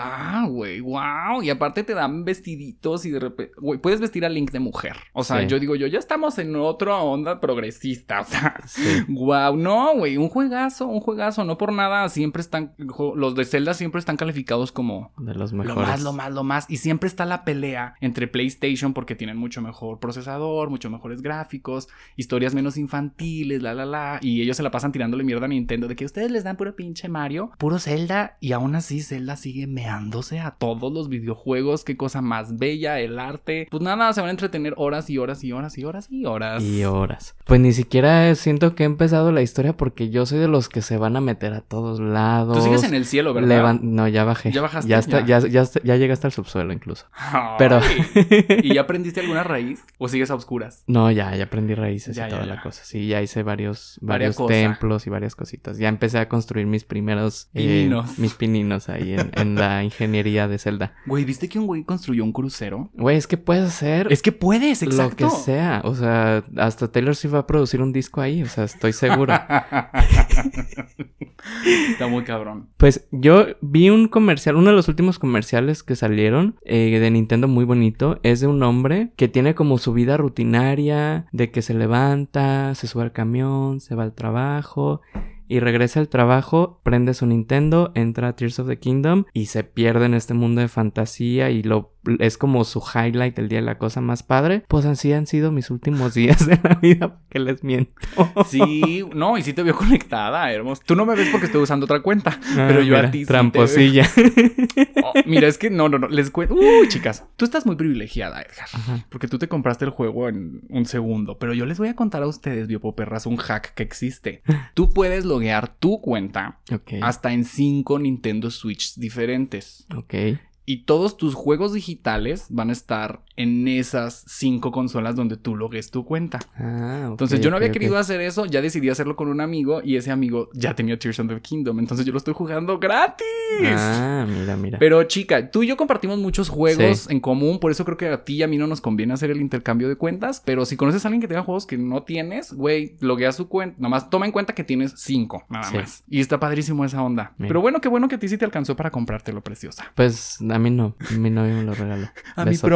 güey, wow. Y aparte te dan vestiditos y de repente, güey, puedes vestir a Link de mujer. O sea, Sí. yo digo yo, ya estamos en otra onda progresista. O sea, Sí. Wow, no, güey, un juegazo, un juegazo, no por nada, siempre están, los de Zelda siempre están calificados como De los lo mejores. más, lo más, lo más. Y siempre está la pelea entre PlayStation porque tienen mucho mejor procesador, mucho mejores gráficos, historias menos infantiles, la, la, la. Y ellos se la pasan tirándole mierda a Nintendo de que ustedes les dan puro pinche Mario, puro Zelda. Y aún así Zelda sigue meándose a todos los videojuegos. Qué cosa más bella, el arte. Pues nada, se van a entretener horas y horas y horas y horas y horas. Y horas. Pues ni siquiera siento que he empezado la historia porque yo soy de los que se van a meter a todos lados. Tú sigues en el cielo, ¿verdad? Levan- No, ya bajé. ¿Ya bajaste? Ya, está, Ya. ya. Ya, ya llegué hasta el subsuelo incluso. Ay. Pero- ¿Y ya aprendiste alguna raíz? ¿O sigues a oscuras? No, ya, ya aprendí raíces y toda la cosa. Sí, ya hice varios, varios templos y varias cositas. Ya empecé a construir mis primeros eh, Pininos. mis pininos ahí en, en la ingeniería de Zelda. Güey, ¿viste que un güey construyó un crucero? Güey, es que puedes hacer Es que puedes, exacto. lo que sea. O sea, hasta Taylor Swift va a producir un disco ahí. O sea, estoy seguro. Está muy cabrón. Pues yo vi un comercial, uno de los últimos comerciales que salieron eh, de Nintendo muy bonito, es de un hombre que tiene como su vida rutinaria, de que se levanta, se sube al camión, se va al trabajo y regresa al trabajo, prende su Nintendo, entra a Tears of the Kingdom y se pierde en este mundo de fantasía y lo es como su highlight el día de la cosa más padre. Pues así han sido mis últimos días de la vida, que les miento. Sí, no, y sí te veo conectada, hermoso. Tú no me ves porque estoy usando otra cuenta, pero yo Ah, mira, a ti sí te tramposilla. veo. Oh, mira, es que no, no, no, les cuento. Uy, chicas, tú estás muy privilegiada, Edgar. Ajá. Porque tú te compraste el juego en un segundo. Pero yo les voy a contar a ustedes, biopoperras, un hack que existe. Tú puedes loguear tu cuenta hasta en cinco Nintendo Switch diferentes. Ok. Y todos tus juegos digitales van a estar en esas cinco consolas donde tú logues tu cuenta. Ah, Entonces yo no había querido hacer eso, ya decidí hacerlo con un amigo y ese amigo ya tenía Tears of the Kingdom. Entonces yo lo estoy jugando gratis. Ah, mira, mira. Pero chica, tú y yo compartimos muchos juegos Sí. en común, por eso creo que a ti y a mí no nos conviene hacer el intercambio de cuentas, pero si conoces a alguien que tenga juegos que no tienes, güey, loguea su cuenta, nomás toma en cuenta que tienes cinco, nada Sí. más. Y está padrísimo esa onda. Mira. Pero bueno, qué bueno que a ti sí te alcanzó para comprártelo, preciosa. Pues a mí no, mi novio me lo regaló. A mi Besotes.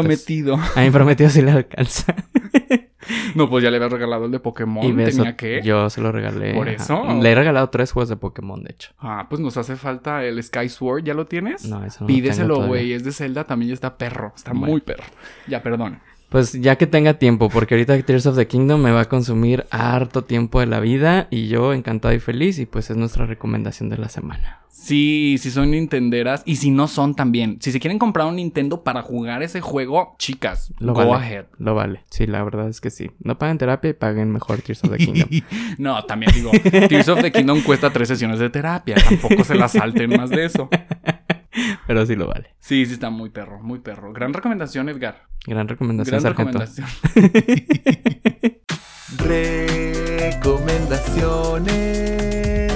Prometido. A mi prometido sí le alcanza. No, pues ya le había regalado el de Pokémon, y que... yo se lo regalé. ¿Por ajá. eso? Le he regalado tres juegos de Pokémon, de hecho. Ah, pues nos hace falta el Sky Sword, ¿ya lo tienes? No, eso no Pídeselo, güey, es de Zelda, también ya está perro, está Bueno. muy perro. Ya, perdón. Pues ya que tenga tiempo, porque ahorita Tears of the Kingdom me va a consumir harto tiempo de la vida y yo encantado y feliz y pues es nuestra recomendación de la semana. Sí, si son nintenderas y si no son también. Si se quieren comprar un Nintendo para jugar ese juego, chicas, Lo go vale. ahead. Lo vale. Sí, la verdad es que sí. No paguen terapia y paguen mejor Tears of the Kingdom. no, también digo, Tears of the Kingdom cuesta tres sesiones de terapia. Tampoco se la salten más de eso. Pero sí lo vale. Sí, sí está muy perro, muy perro. Gran recomendación, Edgar. Gran recomendación, Gran sargento. recomendación. Recomendaciones.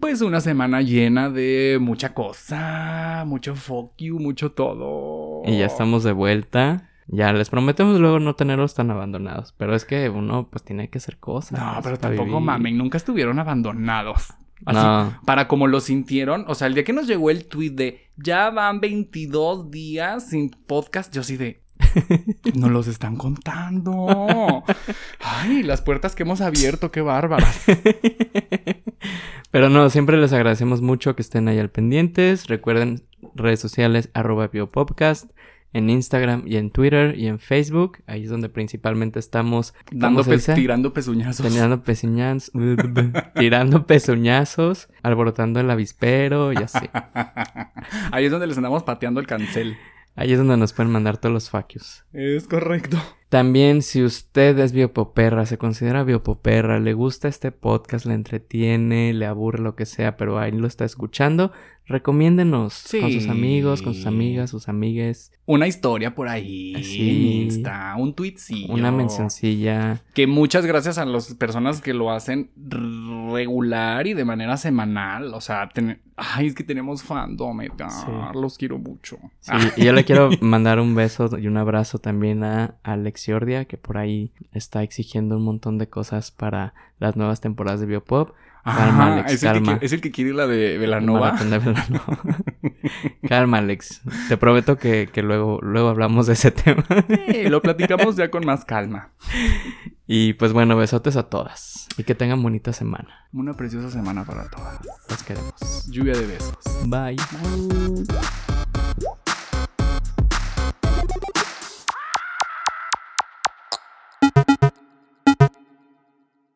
pues una semana llena de mucha cosa, mucho fuck you, mucho todo. Y ya estamos de vuelta. Ya les prometemos luego no tenerlos tan abandonados. Pero es que uno pues tiene que hacer cosas. No, pero tampoco vivir. mamen, nunca estuvieron abandonados. Así, No. Para como lo sintieron, o sea, el día que nos llegó el tweet de ya van 22 días sin podcast, yo sí de no los están contando. Ay, las puertas que hemos abierto, qué bárbaras. Pero no, siempre les agradecemos mucho que estén ahí al pendientes. Recuerden redes sociales arroba biopodcast en Instagram y en Twitter y en Facebook. Ahí es donde principalmente estamos ¿cómo Dando se pe- dice? tirando pezuñazos. Tirando pezuñazos, tirando pezuñazos, alborotando el avispero y así. Ahí es donde les andamos pateando el cancel. Ahí es donde nos pueden mandar todos los facios. Es correcto. También, si usted es biopoperra, se considera biopoperra, le gusta este podcast, le entretiene, le aburre lo que sea, pero ahí lo está escuchando, recomiéndenos con sus amigos, con sus amigas, sus amigues, Una historia por ahí Sí. Insta, un tweetcillo. una mencioncilla. Que muchas gracias a las personas que lo hacen regular y de manera semanal. O sea, ten- ay, es que tenemos fandom, Edgar. Sí. Los quiero mucho. Sí, y yo le quiero mandar un beso y un abrazo también a Alex Que por ahí está exigiendo un montón de cosas para las nuevas temporadas de Biopop. Calma, Ajá, Alex, es, el que, calma. es el que quiere la de Velanova. De. Calma, Alex. Te prometo que, que luego, luego hablamos de ese tema. Sí, lo platicamos ya con más calma. Y pues bueno, besotes a todas. Y que tengan bonita semana. Una preciosa semana para todas. Los queremos. Lluvia de besos. Bye.